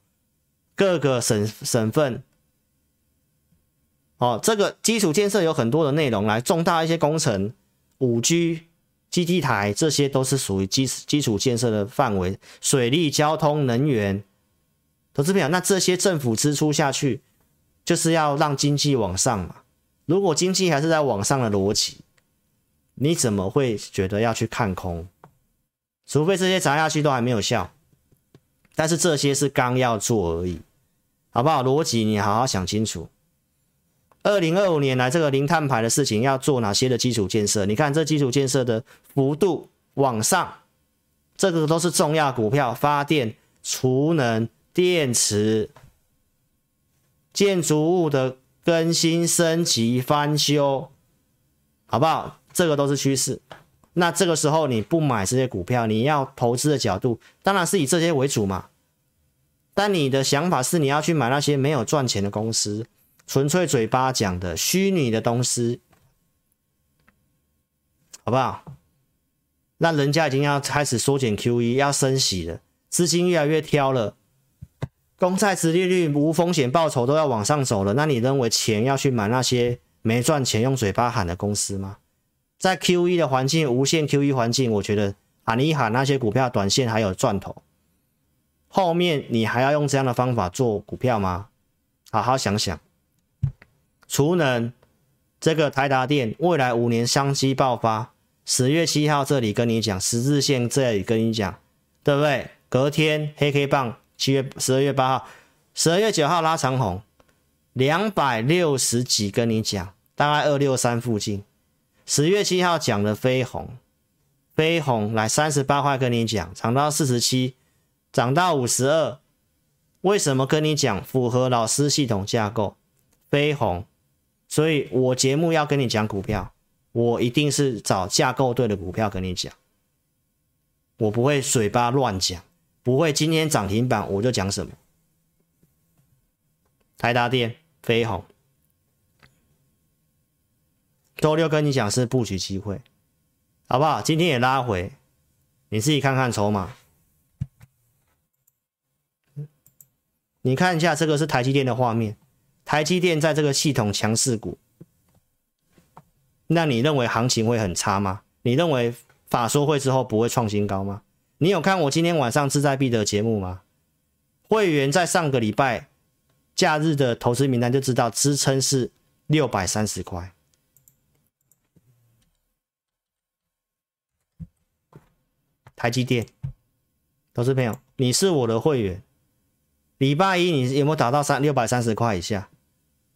各个省省份，哦，这个基础建设有很多的内容，来重大一些工程，五 G 基地台，这些都是属于基基础建设的范围，水利、交通、能源，投资朋友，那这些政府支出下去，就是要让经济往上嘛。如果经济还是在往上的逻辑，你怎么会觉得要去看空？除非这些砸下去都还没有效，但是这些是刚要做而已，好不好？逻辑你好好想清楚。二零二五年来这个零碳排的事情要做哪些的基础建设？你看这基础建设的幅度往上，这个都是重要股票，发电、储能、电池、建筑物的。更新、升级、翻修，好不好？这个都是趋势。那这个时候你不买这些股票，你要投资的角度当然是以这些为主嘛。但你的想法是你要去买那些没有赚钱的公司，纯粹嘴巴讲的虚拟的东西，好不好？那人家已经要开始缩减 QE，要升息了，资金越来越挑了。公债殖利率无风险报酬都要往上走了，那你认为钱要去买那些没赚钱用嘴巴喊的公司吗？在 QE 的环境，无限 QE 环境，我觉得喊一喊那些股票短线还有赚头，后面你还要用这样的方法做股票吗？好好想想。储能这个台达电未来五年商机爆发，十月七号这里跟你讲，十字线这里跟你讲，对不对？隔天黑 K 棒。七月十二月八号，十二月九号拉长红，两百六十几，跟你讲，大概二六三附近。十月七号讲的飞鸿，飞鸿来三十八块，跟你讲，涨到四十七，涨到五十二。为什么跟你讲？符合老师系统架构，飞鸿。所以我节目要跟你讲股票，我一定是找架构对的股票跟你讲，我不会嘴巴乱讲。不会，今天涨停板我就讲什么。台达电、飞鸿，周六跟你讲是布局机会，好不好？今天也拉回，你自己看看筹码。你看一下这个是台积电的画面，台积电在这个系统强势股，那你认为行情会很差吗？你认为法说会之后不会创新高吗？你有看我今天晚上志在必得节目吗？会员在上个礼拜假日的投资名单就知道支撑是六百三十块。台积电，投资朋友，你是我的会员，礼拜一你有没有达到三六百三十块以下？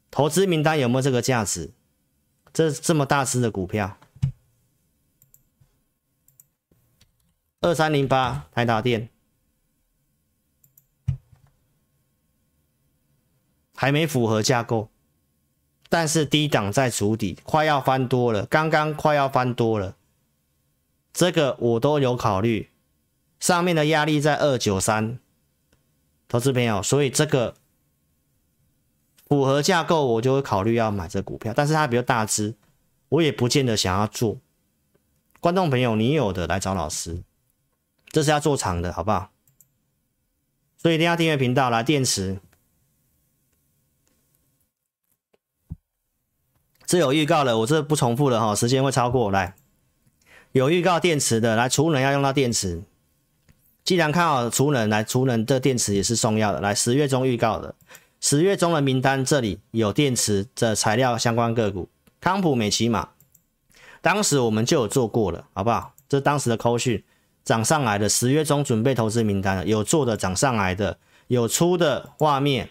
投资名单有没有这个价值？这这么大只的股票。二三零八台达电还没符合架构，但是低档在筑底，快要翻多了，刚刚快要翻多了，这个我都有考虑。上面的压力在二九三，投资朋友，所以这个符合架构，我就会考虑要买这股票，但是它比较大只，我也不见得想要做。观众朋友，你有的来找老师。这是要做长的，好不好？所以一定要订阅频道来。电池，这有预告了，我这不重复了哈，时间会超过。来，有预告电池的，来储能要用到电池。既然看好储能，来储能的电池也是重要的。来，十月中预告的，十月中的名单这里有电池的材料相关个股，康普、美琪玛，当时我们就有做过了，好不好？这当时的扣讯。涨上来的十月中准备投资名单有做的涨上来的，有出的画面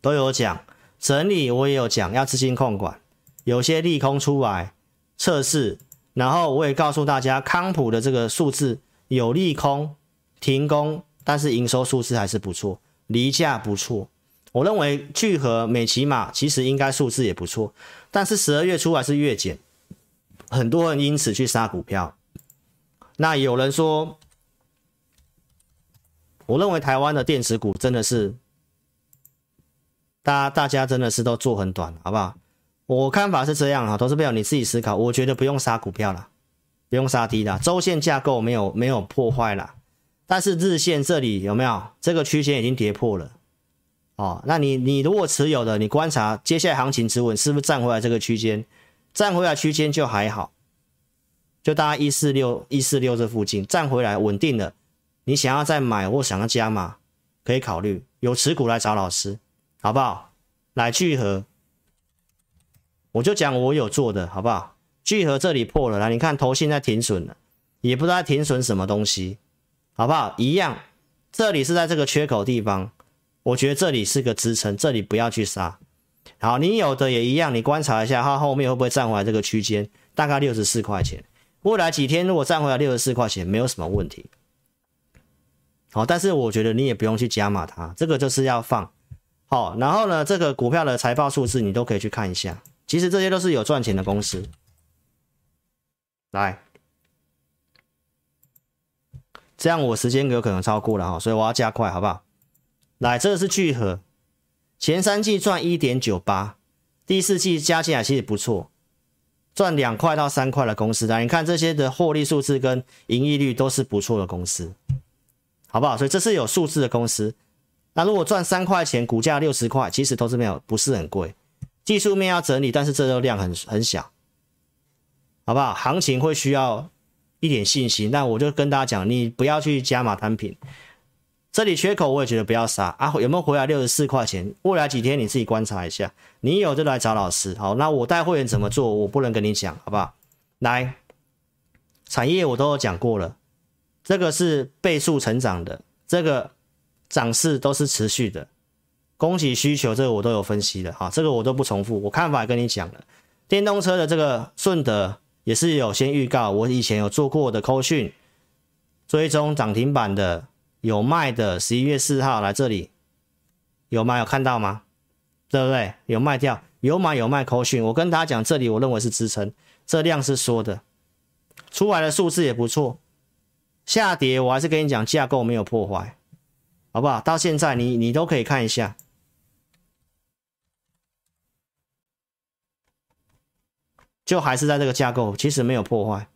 都有讲，整理我也有讲，要资金控管，有些利空出来测试，然后我也告诉大家康普的这个数字有利空停工，但是营收数字还是不错，离价不错，我认为聚合美琪玛其实应该数字也不错，但是十二月初还是月减，很多人因此去杀股票。那有人说，我认为台湾的电子股真的是，大家大家真的是都做很短，好不好？我看法是这样啊，投资朋友你自己思考。我觉得不用杀股票了，不用杀低了，周线架构没有没有破坏了，但是日线这里有没有这个区间已经跌破了？哦，那你你如果持有的，你观察接下来行情止稳是不是站回来这个区间？站回来区间就还好，就大概一四六一四六这附近站回来稳定了。你想要再买或想要加码，可以考虑有持股来找老师，好不好？来聚合。我就讲我有做的，好不好？聚合这里破了，来，你看头现在停损了，也不知道停损什么东西，好不好？一样，这里是在这个缺口地方，我觉得这里是个支撑，这里不要去杀。好，你有的也一样，你观察一下它后面会不会站回来这个区间，大概六十四块钱。未来几天如果站回来六十四块钱，没有什么问题。好，但是我觉得你也不用去加码它，这个就是要放。好，然后呢，这个股票的财报数字你都可以去看一下。其实这些都是有赚钱的公司。来，这样我时间有可能超过了哈，所以我要加快，好不好？来，这个是聚合，前三季赚一点九八，第四季加起来其实不错，赚两块到三块的公司。来，你看这些的获利数字跟盈利率都是不错的公司，好不好？所以这是有数字的公司。那如果赚三块钱，股价六十块，其实都是没有，不是很贵。技术面要整理，但是这个量很很小，好不好？行情会需要一点信心，那我就跟大家讲，你不要去加码单品，这里缺口我也觉得不要杀啊。有没有回来六十四块钱？未来几天你自己观察一下，你有就来找老师。好，那我带会员怎么做，我不能跟你讲，好不好？来，产业我都有讲过了，这个是倍数成长的，这个涨势都是持续的。供给需求这个我都有分析的，哈，这个我都不重复，我看法也跟你讲了。电动车的这个顺德也是有先预告，我以前有做过的扣讯，追踪涨停板的有卖的，十一月四号来这里有卖有看到吗？对不对？有卖掉，有买有卖扣讯，我跟大家讲，这里我认为是支撑，这量是缩的，出来的数字也不错，下跌我还是跟你讲架构没有破坏，好不好？到现在你你都可以看一下。就还是在这个架构，其实没有破坏，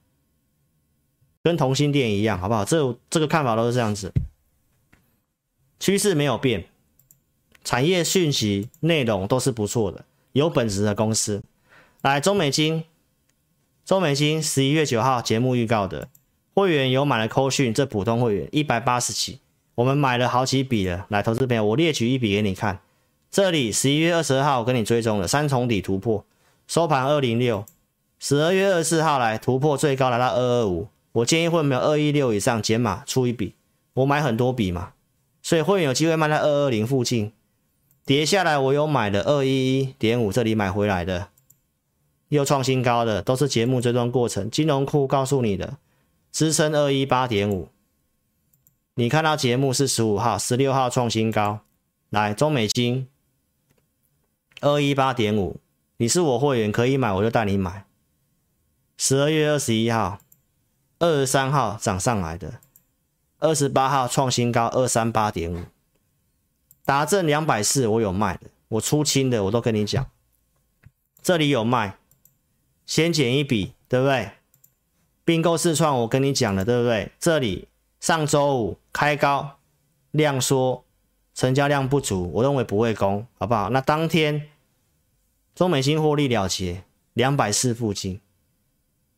跟同心电一样，好不好？这这个看法都是这样子，趋势没有变，产业讯息内容都是不错的，有本质的公司。来，中美金，中美金十一月九号节目预告的会员有买了扣讯，这普通会员一百八十起，我们买了好几笔了。来，投资朋友，我列举一笔给你看，这里十一月二十二号我跟你追踪了三重底突破，收盘二零六。十二月二十四号来突破最高来到二二五，我建议会没有二一六以上减码出一笔，我买很多笔嘛，所以会员有机会卖在二二零附近，跌下来我有买的二一一点五这里买回来的，又创新高的都是节目追踪过程，金融库告诉你的支撑二一八点五，你看到节目是十五号、十六号创新高，来中美金二一八点五，你是我会员可以买我就带你买。十二月二十一号、二十三号涨上来的，二十八号创新高二三八点五，达正两百四我有卖的，我出清的我都跟你讲，这里有卖，先减一笔，对不对？并购试创我跟你讲了，对不对？这里上周五开高量缩，成交量不足，我认为不会攻，好不好？那当天中美晶获利了结，两百四附近。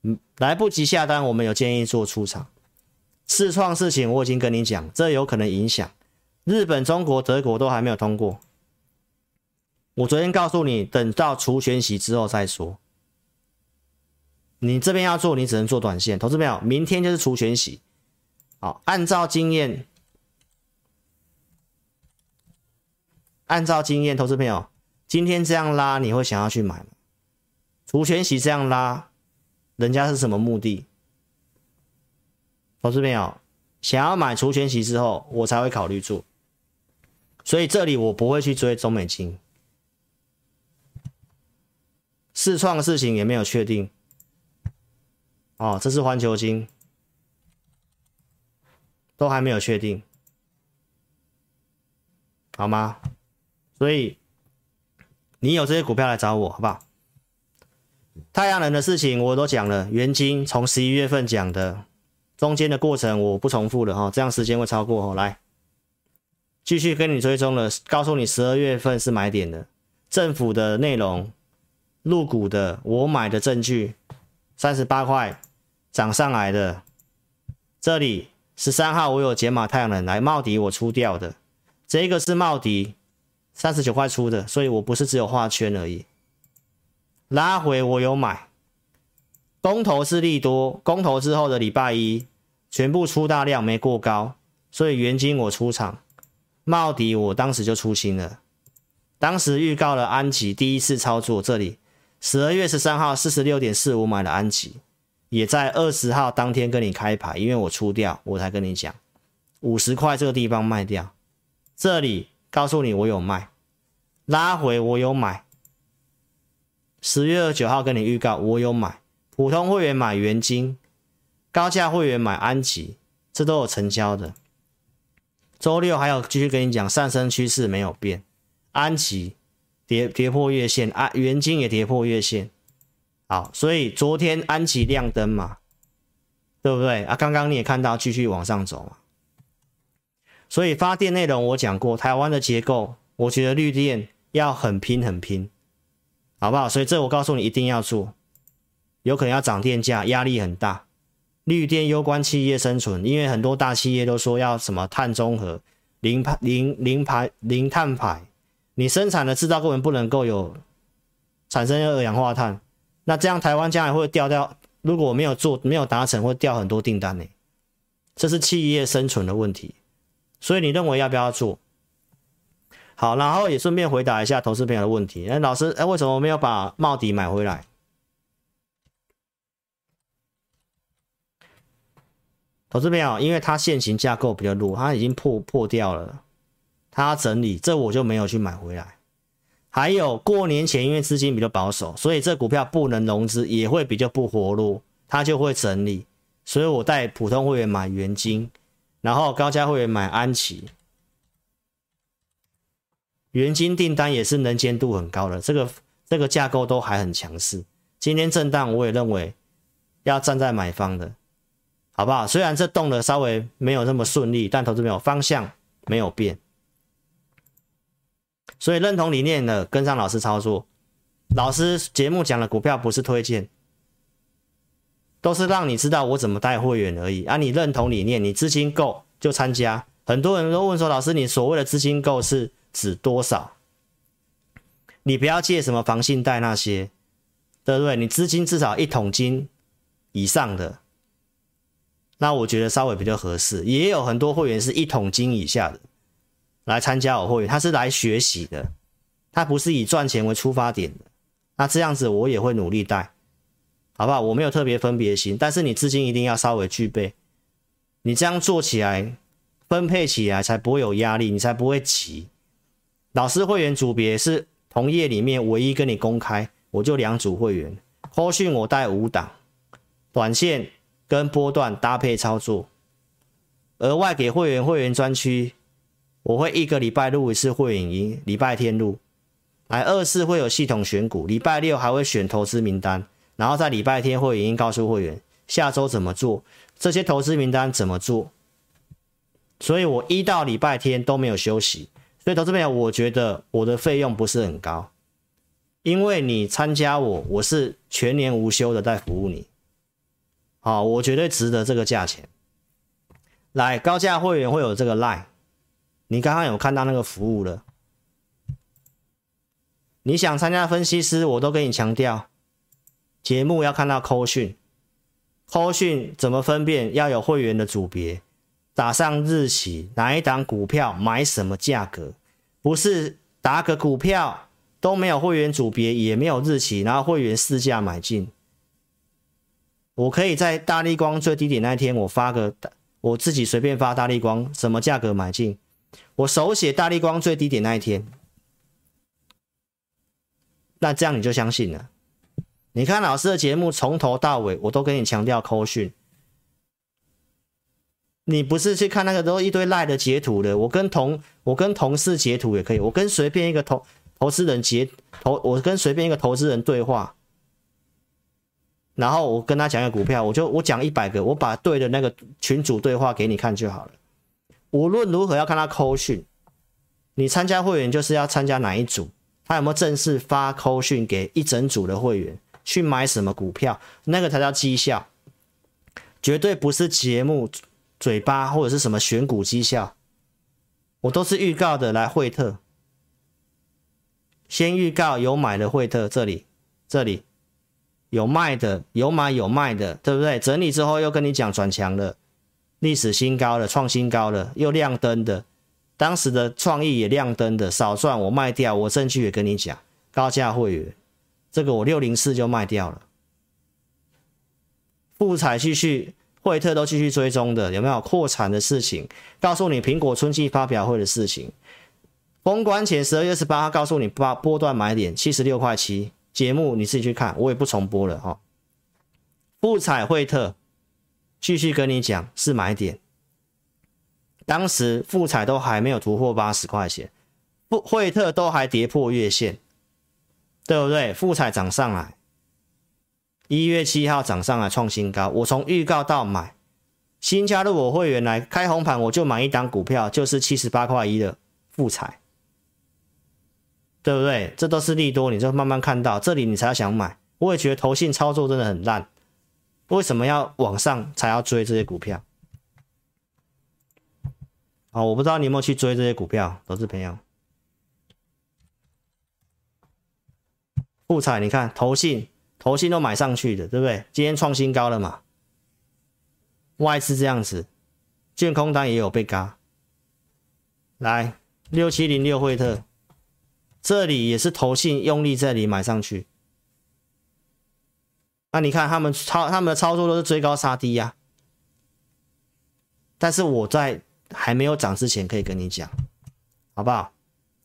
嗯，来不及下单，我们有建议做出场。视创事情我已经跟你讲，这有可能影响日本、中国、德国都还没有通过。我昨天告诉你，等到除权息之后再说。你这边要做，你只能做短线。投资朋友，明天就是除权息。好，按照经验，按照经验，投资朋友，今天这样拉，你会想要去买吗？除权息这样拉。人家是什么目的？投资朋友想要买除权息之后，我才会考虑做。所以这里我不会去追中美晶，视创的事情也没有确定。哦，这是环球金，都还没有确定，好吗？所以你有这些股票来找我，好不好？太阳能的事情我都讲了，元晶从十一月份讲的，中间的过程我不重复了哈，这样时间会超过哈。来，继续跟你追踪了，告诉你十二月份是买点的，政府的内容，入股的，我买的证据，三十八块涨上来的，这里十三号我有解码太阳能来茂迪我出掉的，这个是茂迪三十九块出的，所以我不是只有画圈而已。拉回我有买，公投是利多，公投之后的礼拜一全部出大量没过高，所以元金我出场，茂迪我当时就出清了，当时预告了安吉第一次操作，这里十二月十三号四十六点四五买了安吉，也在二十号当天跟你开牌，因为我出掉，我才跟你讲。五十块这个地方卖掉，这里告诉你我有卖，拉回我有买。十月二十九号跟你预告，我有买普通会员买元金，高价会员买安吉，这都有成交的。周六还有继续跟你讲，上升趋势没有变，安吉跌跌破月线，安元金也跌破月线。好，所以昨天安吉亮灯嘛，对不对啊？刚刚你也看到继续往上走嘛。所以发电内容我讲过，台湾的结构，我觉得绿电要很拼很拼。好不好？所以这我告诉你一定要做，有可能要涨电价，压力很大。绿电攸关企业生存，因为很多大企业都说要什么碳中和、零排、零零排、零碳排，你生产的制造过程不能够有产生二氧化碳，那这样台湾将来会掉掉。如果我没有做，没有达成，会掉很多订单呢。这是企业生存的问题。所以你认为要不要做？好，然后也顺便回答一下投资朋友的问题。哎，老师，哎，为什么没有把茂迪买回来？投资朋友，因为它现行架构比较弱，它已经破破掉了，它整理，这我就没有去买回来。还有过年前，因为资金比较保守，所以这股票不能融资，也会比较不活络，它就会整理。所以我带普通会员买元金，然后高价会员买安琪。元金订单也是能见度很高的，这个这个架构都还很强势。今天震荡，我也认为要站在买方的，好不好？虽然这动的稍微没有那么顺利，但投资没有方向没有变，所以认同理念的跟上老师操作。老师节目讲的股票不是推荐，都是让你知道我怎么带会员而已。啊，你认同理念，你资金够就参加。很多人都问说，老师，你所谓的资金够是？指多少？你不要借什么房信贷那些，对不对？你资金至少一桶金以上的，那我觉得稍微比较合适。也有很多会员是一桶金以下的来参加我会员，他是来学习的，他不是以赚钱为出发点的。那这样子我也会努力带，好不好？我没有特别分别心，但是你资金一定要稍微具备，你这样做起来分配起来才不会有压力，你才不会急。老师会员组别是同业里面唯一跟你公开，我就两组会员，后续我带五档，短线跟波段搭配操作，额外给会员会员专区，我会一个礼拜录一次会员营，礼拜天录，来二四会有系统选股，礼拜六还会选投资名单，然后在礼拜天会影音告诉会员下周怎么做，这些投资名单怎么做，所以我一到礼拜天都没有休息。所以投资朋友，我觉得我的费用不是很高，因为你参加我，我是全年无休的在服务你，好，我绝对值得这个价钱。来，高价会员会有这个 line，你刚刚有看到那个服务了？你想参加分析师，我都跟你强调，节目要看到扣讯，扣讯怎么分辨？要有会员的组别。打上日期，哪一档股票买什么价格，不是打个股票都没有会员组别，也没有日期，然后会员市价买进。我可以在大立光最低点那一天，我发个我自己随便发大立光什么价格买进，我手写大立光最低点那一天，那这样你就相信了。你看老师的节目从头到尾，我都跟你强调扣讯。你不是去看那个都一堆赖的截图的，我跟同我跟同事截图也可以，我跟随便一个投投资人截投，我跟随便一个投资人对话，然后我跟他讲一个股票，我就我讲一百个，我把对的那个群组对话给你看就好了。无论如何要看他扣讯，你参加会员就是要参加哪一组，他有没有正式发扣讯给一整组的会员去买什么股票，那个才叫绩效，绝对不是节目。嘴巴或者是什么选股绩效，我都是预告的来惠特，先预告有买的惠特这里，这里有卖的，有买有卖的，对不对？整理之后又跟你讲转强了，历史新高了，创新高了，又亮灯的，当时的创意也亮灯的，少赚我卖掉，我证据也跟你讲，高价会员，这个我六零四就卖掉了，富采继续。惠特都继续追踪的，有没有扩产的事情？告诉你苹果春季发表会的事情。封关前十二月十八号告诉你波波段买点七十六块七，节目你自己去看，我也不重播了哈。富彩惠特继续跟你讲是买点，当时富彩都还没有突破八十块钱，富惠特都还跌破月线，对不对？富彩涨上来。一月七号涨上来创新高，我从预告到买，新加入我会员来开红盘，我就买一档股票，就是七十八块一的富彩，对不对？这都是利多，你就慢慢看到这里，你才要想买。我也觉得投信操作真的很烂，为什么要往上才要追这些股票？哦，我不知道你有没有去追这些股票，投资朋友。富彩，你看投信。投信都买上去的，对不对？今天创新高了嘛？外资这样子，券空单也有被嘎。来，六七零六惠特，这里也是投信用力这里买上去。那你看他们操他们的操作都是追高杀低呀。但是我在还没有涨之前可以跟你讲，好不好？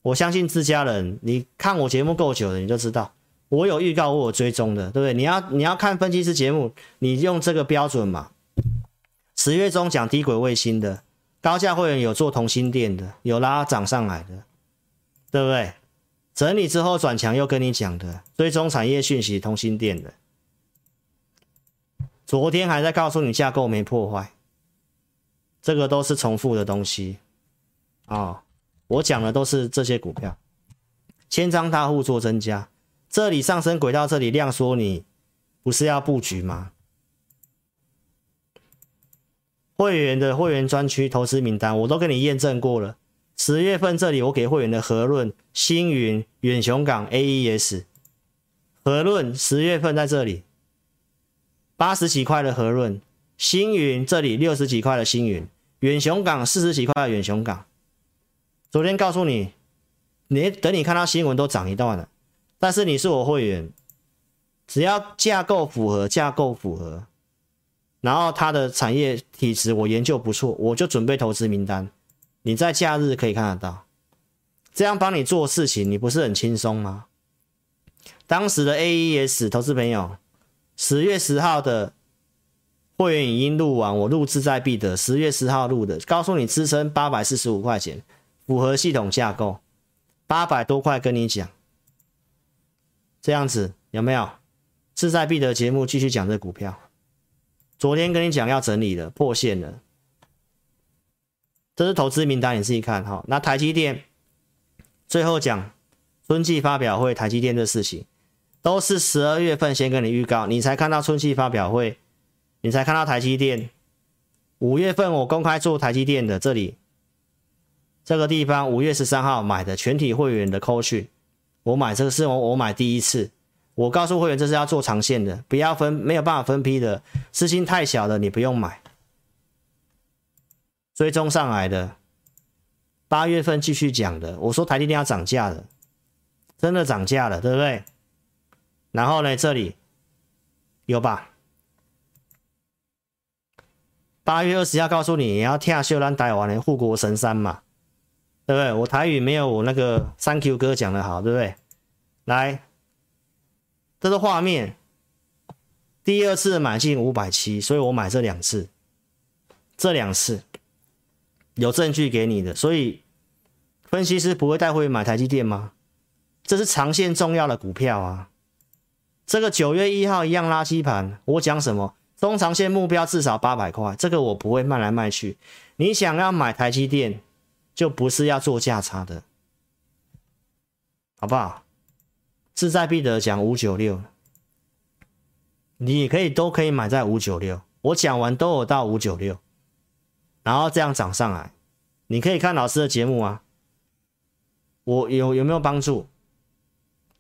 我相信自家人，你看我节目够久了，你就知道。我有预告，我有追踪的，对不对？你要你要看分析师节目，你用这个标准嘛。十月中讲低轨卫星的高价会员有做同心电的，有拉涨上来的，对不对？整理之后转强又跟你讲的追踪产业讯息同心电的，昨天还在告诉你架构没破坏，这个都是重复的东西啊、哦。我讲的都是这些股票，千张大户做增加。这里上升轨道，这里量缩，你不是要布局吗？会员的会员专区投资名单我都跟你验证过了。十月份这里我给会员的和润、星云、远雄港、AES，和润十月份在这里八十几块的和润，星云这里六十几块的星云，远雄港四十几块的远雄港。昨天告诉你，你等你看到新闻都涨一段了。但是你是我会员，只要架构符合，架构符合，然后它的产业体质我研究不错，我就准备投资名单。你在假日可以看得到，这样帮你做事情，你不是很轻松吗？当时的 AES 投资朋友，十月十号的会员已经录完，我录志在必得，十月十号录的，告诉你支撑八百四十五块钱，符合系统架构，八百多块跟你讲。这样子有没有？志在必得节目继续讲这股票。昨天跟你讲要整理了，破线了。这是投资名单，你自己看哈。那台积电最后讲春季发表会，台积电的事情都是十二月份先跟你预告，你才看到春季发表会，你才看到台积电。五月份我公开做台积电的这里这个地方，五月十三号买的全体会员的扣讯。我买这个是我我买第一次，我告诉会员这是要做长线的，不要分没有办法分批的，资金太小的你不用买。追踪上来的，八月份继续讲的，我说台积电要涨价的，真的涨价了，对不对？然后呢，这里有吧？八月二十号告诉你，你要跳秀兰台湾的护国神山嘛。对不对？我台语没有我那个三 Q 哥讲的好，对不对？来，这是画面，第二次买进五百七，所以我买这两次，这两次有证据给你的，所以分析师不会带会买台积电吗？这是长线重要的股票啊。这个九月一号一样垃圾盘，我讲什么？中长线目标至少八百块，这个我不会卖来卖去。你想要买台积电，就不是要做价差的，好不好？志在必得讲五九六，你可以都可以买在五九六。我讲完都有到五九六，然后这样涨上来，你可以看老师的节目啊。我有有没有帮助？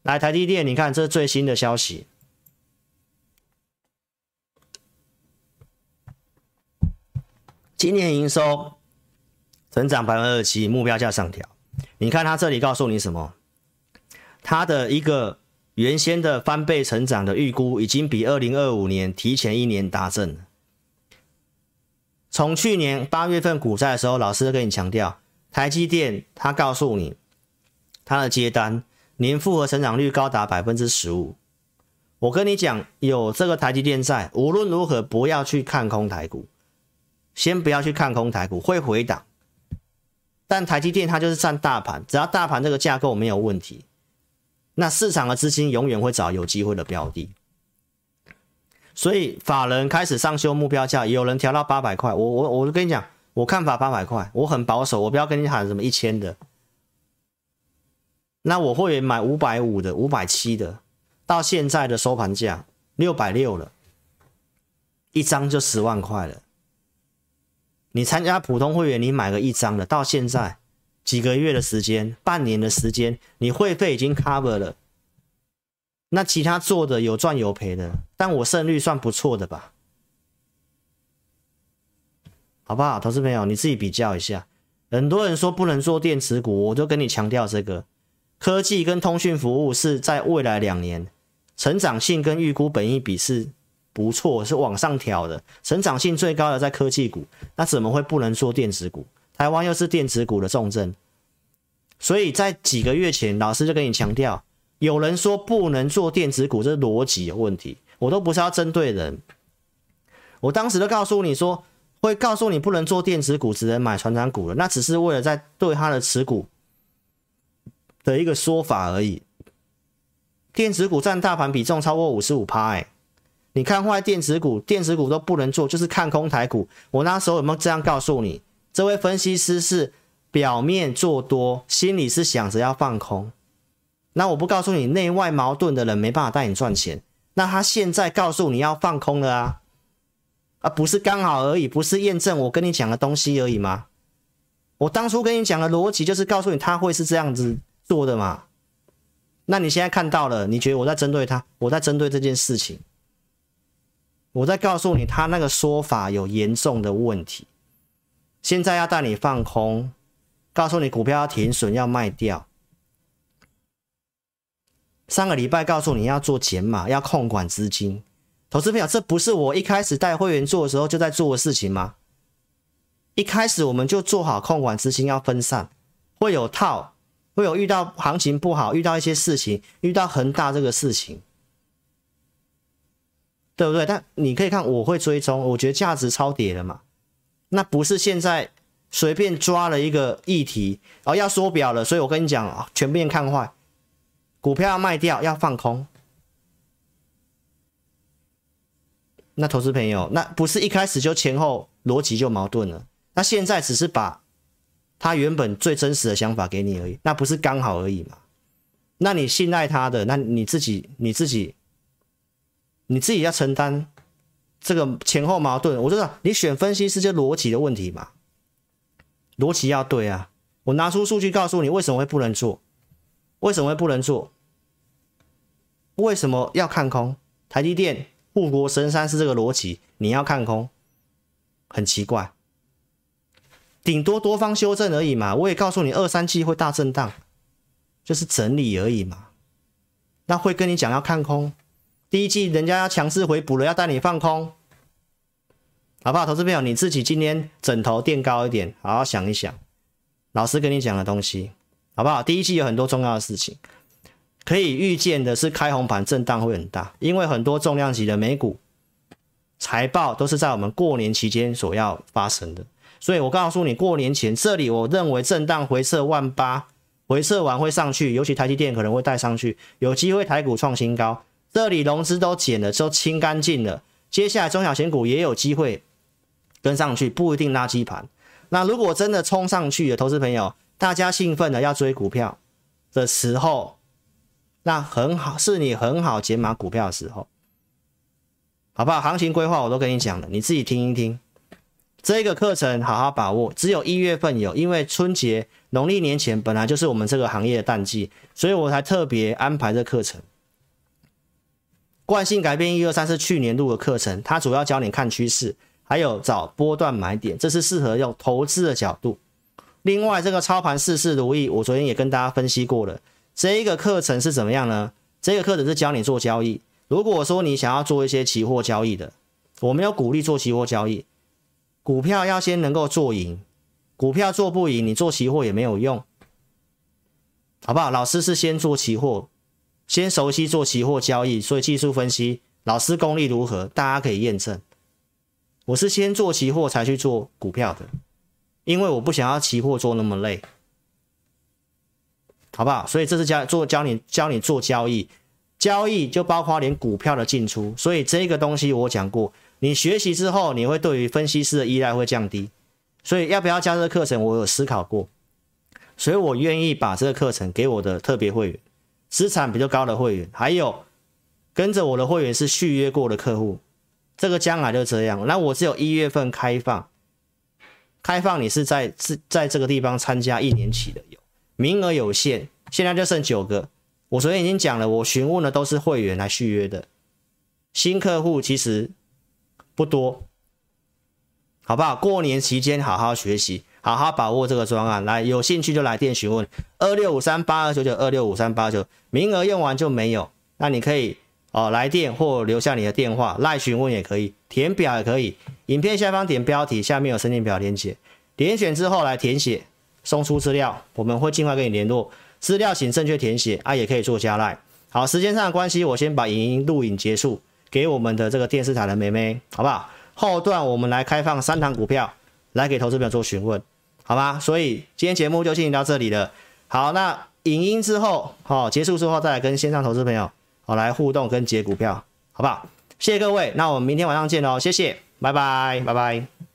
来台积电，你看这是最新的消息，今年营收成长百分之二十七，目标价上调。你看它这里告诉你什么？它的一个原先的翻倍成长的预估，已经比二零二五年提前一年达阵。从去年八月份股灾的时候，老师跟你强调，台积电，他告诉你，他的接单年复合成长率高达百分之十五。我跟你讲，有这个台积电在，无论如何不要去看空台股，先不要去看空台股，会回档。但台积电它就是占大盘，只要大盘这个架构没有问题。那市场的资金永远会找有机会的标的，所以法人开始上修目标价，有人调到八百块。我我我就跟你讲，我看法八百块，我很保守，我不要跟你喊什么一千的。那我会买五百五的、五百七的，到现在的收盘价六百六了，一张就十万块了。你参加普通会员，你买个一张的，到现在。几个月的时间，半年的时间，你会费已经 cover 了。那其他做的有赚有赔的，但我胜率算不错的吧？好不好，投资朋友，你自己比较一下。很多人说不能做电子股，我就跟你强调这个，科技跟通讯服务是在未来两年成长性跟预估本益比是不错，是往上调的，成长性最高的在科技股，那怎么会不能做电子股？台湾又是电子股的重镇，所以在几个月前，老师就跟你强调，有人说不能做电子股，这是逻辑有问题。我都不是要针对人，我当时都告诉你说，会告诉你不能做电子股，只能买传产股了，那只是为了在对他的持股的一个说法而已。电子股占大盘比重超过五十五趴，哎，你看坏电子股，电子股都不能做，就是看空台股。我那时候有没有这样告诉你？这位分析师是表面做多，心里是想着要放空。那我不告诉你内外矛盾的人没办法带你赚钱。那他现在告诉你要放空了啊，啊不是刚好而已，不是验证我跟你讲的东西而已吗？我当初跟你讲的逻辑就是告诉你他会是这样子做的嘛。那你现在看到了，你觉得我在针对他？我在针对这件事情。我在告诉你他那个说法有严重的问题。现在要带你放空，告诉你股票要停损要卖掉。上个礼拜告诉你要做减码，要控管资金。投资朋友，这不是我一开始带会员做的时候就在做的事情吗？一开始我们就做好控管资金，要分散，会有套，会有遇到行情不好，遇到一些事情，遇到恒大这个事情，对不对？但你可以看，我会追踪，我觉得价值超跌了嘛。那不是现在随便抓了一个议题哦，要缩表了，所以我跟你讲啊，全面看坏，股票要卖掉，要放空。那投资朋友，那不是一开始就前后逻辑就矛盾了？那现在只是把他原本最真实的想法给你而已，那不是刚好而已吗？那你信赖他的，那你自己你自己你自己要承担。这个前后矛盾，我知道你选分析师就逻辑的问题嘛，逻辑要对啊。我拿出数据告诉你为什么会不能做，为什么会不能做，为什么要看空？台积电护国神山是这个逻辑，你要看空，很奇怪，顶多多方修正而已嘛。我也告诉你，二三季会大震荡，就是整理而已嘛。那会跟你讲要看空。第一季人家要强势回补了，要带你放空，好不好？投资朋友，你自己今天枕头垫高一点，好好想一想，老师跟你讲的东西，好不好？第一季有很多重要的事情，可以预见的是开红盘震荡会很大，因为很多重量级的美股财报都是在我们过年期间所要发生的，所以我告诉你，过年前这里我认为震荡回撤万八，回撤完会上去，尤其台积电可能会带上去，有机会台股创新高。这里融资都减了，都清干净了，接下来中小型股也有机会跟上去，不一定垃圾盘。那如果真的冲上去的投资朋友，大家兴奋的要追股票的时候，那很好，是你很好减码股票的时候，好不好？行情规划我都跟你讲了，你自己听一听。这个课程好好把握，只有一月份有，因为春节农历年前本来就是我们这个行业的淡季，所以我才特别安排这课程。惯性改变一二三是去年录的课程，它主要教你看趋势，还有找波段买点，这是适合用投资的角度。另外，这个操盘事事如意，我昨天也跟大家分析过了。这一个课程是怎么样呢？这个课程是教你做交易。如果说你想要做一些期货交易的，我没有鼓励做期货交易。股票要先能够做赢，股票做不赢，你做期货也没有用，好不好？老师是先做期货，先熟悉做期货交易，所以技术分析老师功力如何，大家可以验证。我是先做期货才去做股票的，因为我不想要期货做那么累，好不好？所以这是教做教你教你做交易，交易就包括连股票的进出，所以这个东西我讲过。你学习之后，你会对于分析师的依赖会降低，所以要不要加这个课程，我有思考过，所以我愿意把这个课程给我的特别会员，资产比较高的会员，还有跟着我的会员是续约过的客户，这个将来就这样。那我只有一月份开放，开放你是在是在这个地方参加一年期的有，名额有限，现在就剩九个。我昨天已经讲了，我询问的都是会员来续约的，新客户其实。不多，好不好？过年期间好好学习，好好把握这个专案。来，有兴趣就来电询问二六五三八二九九二六五三八九，名额用完就没有。那你可以哦来电或留下你的电话，赖询问也可以，填表也可以。影片下方点标题，下面有申请表连结，点选之后来填写，送出资料，我们会尽快跟你联络。资料请正确填写啊，也可以做加赖。好，时间上的关系，我先把影音录影结束。给我们的这个电视台的妹妹，好不好？后段我们来开放三堂股票，来给投资朋友做询问，好吗？所以今天节目就进行到这里了。好，那影音之后，好，结束之后再来跟线上投资朋友，好，来互动跟解股票，好不好？谢谢各位，那我们明天晚上见喽，谢谢，拜拜，拜拜。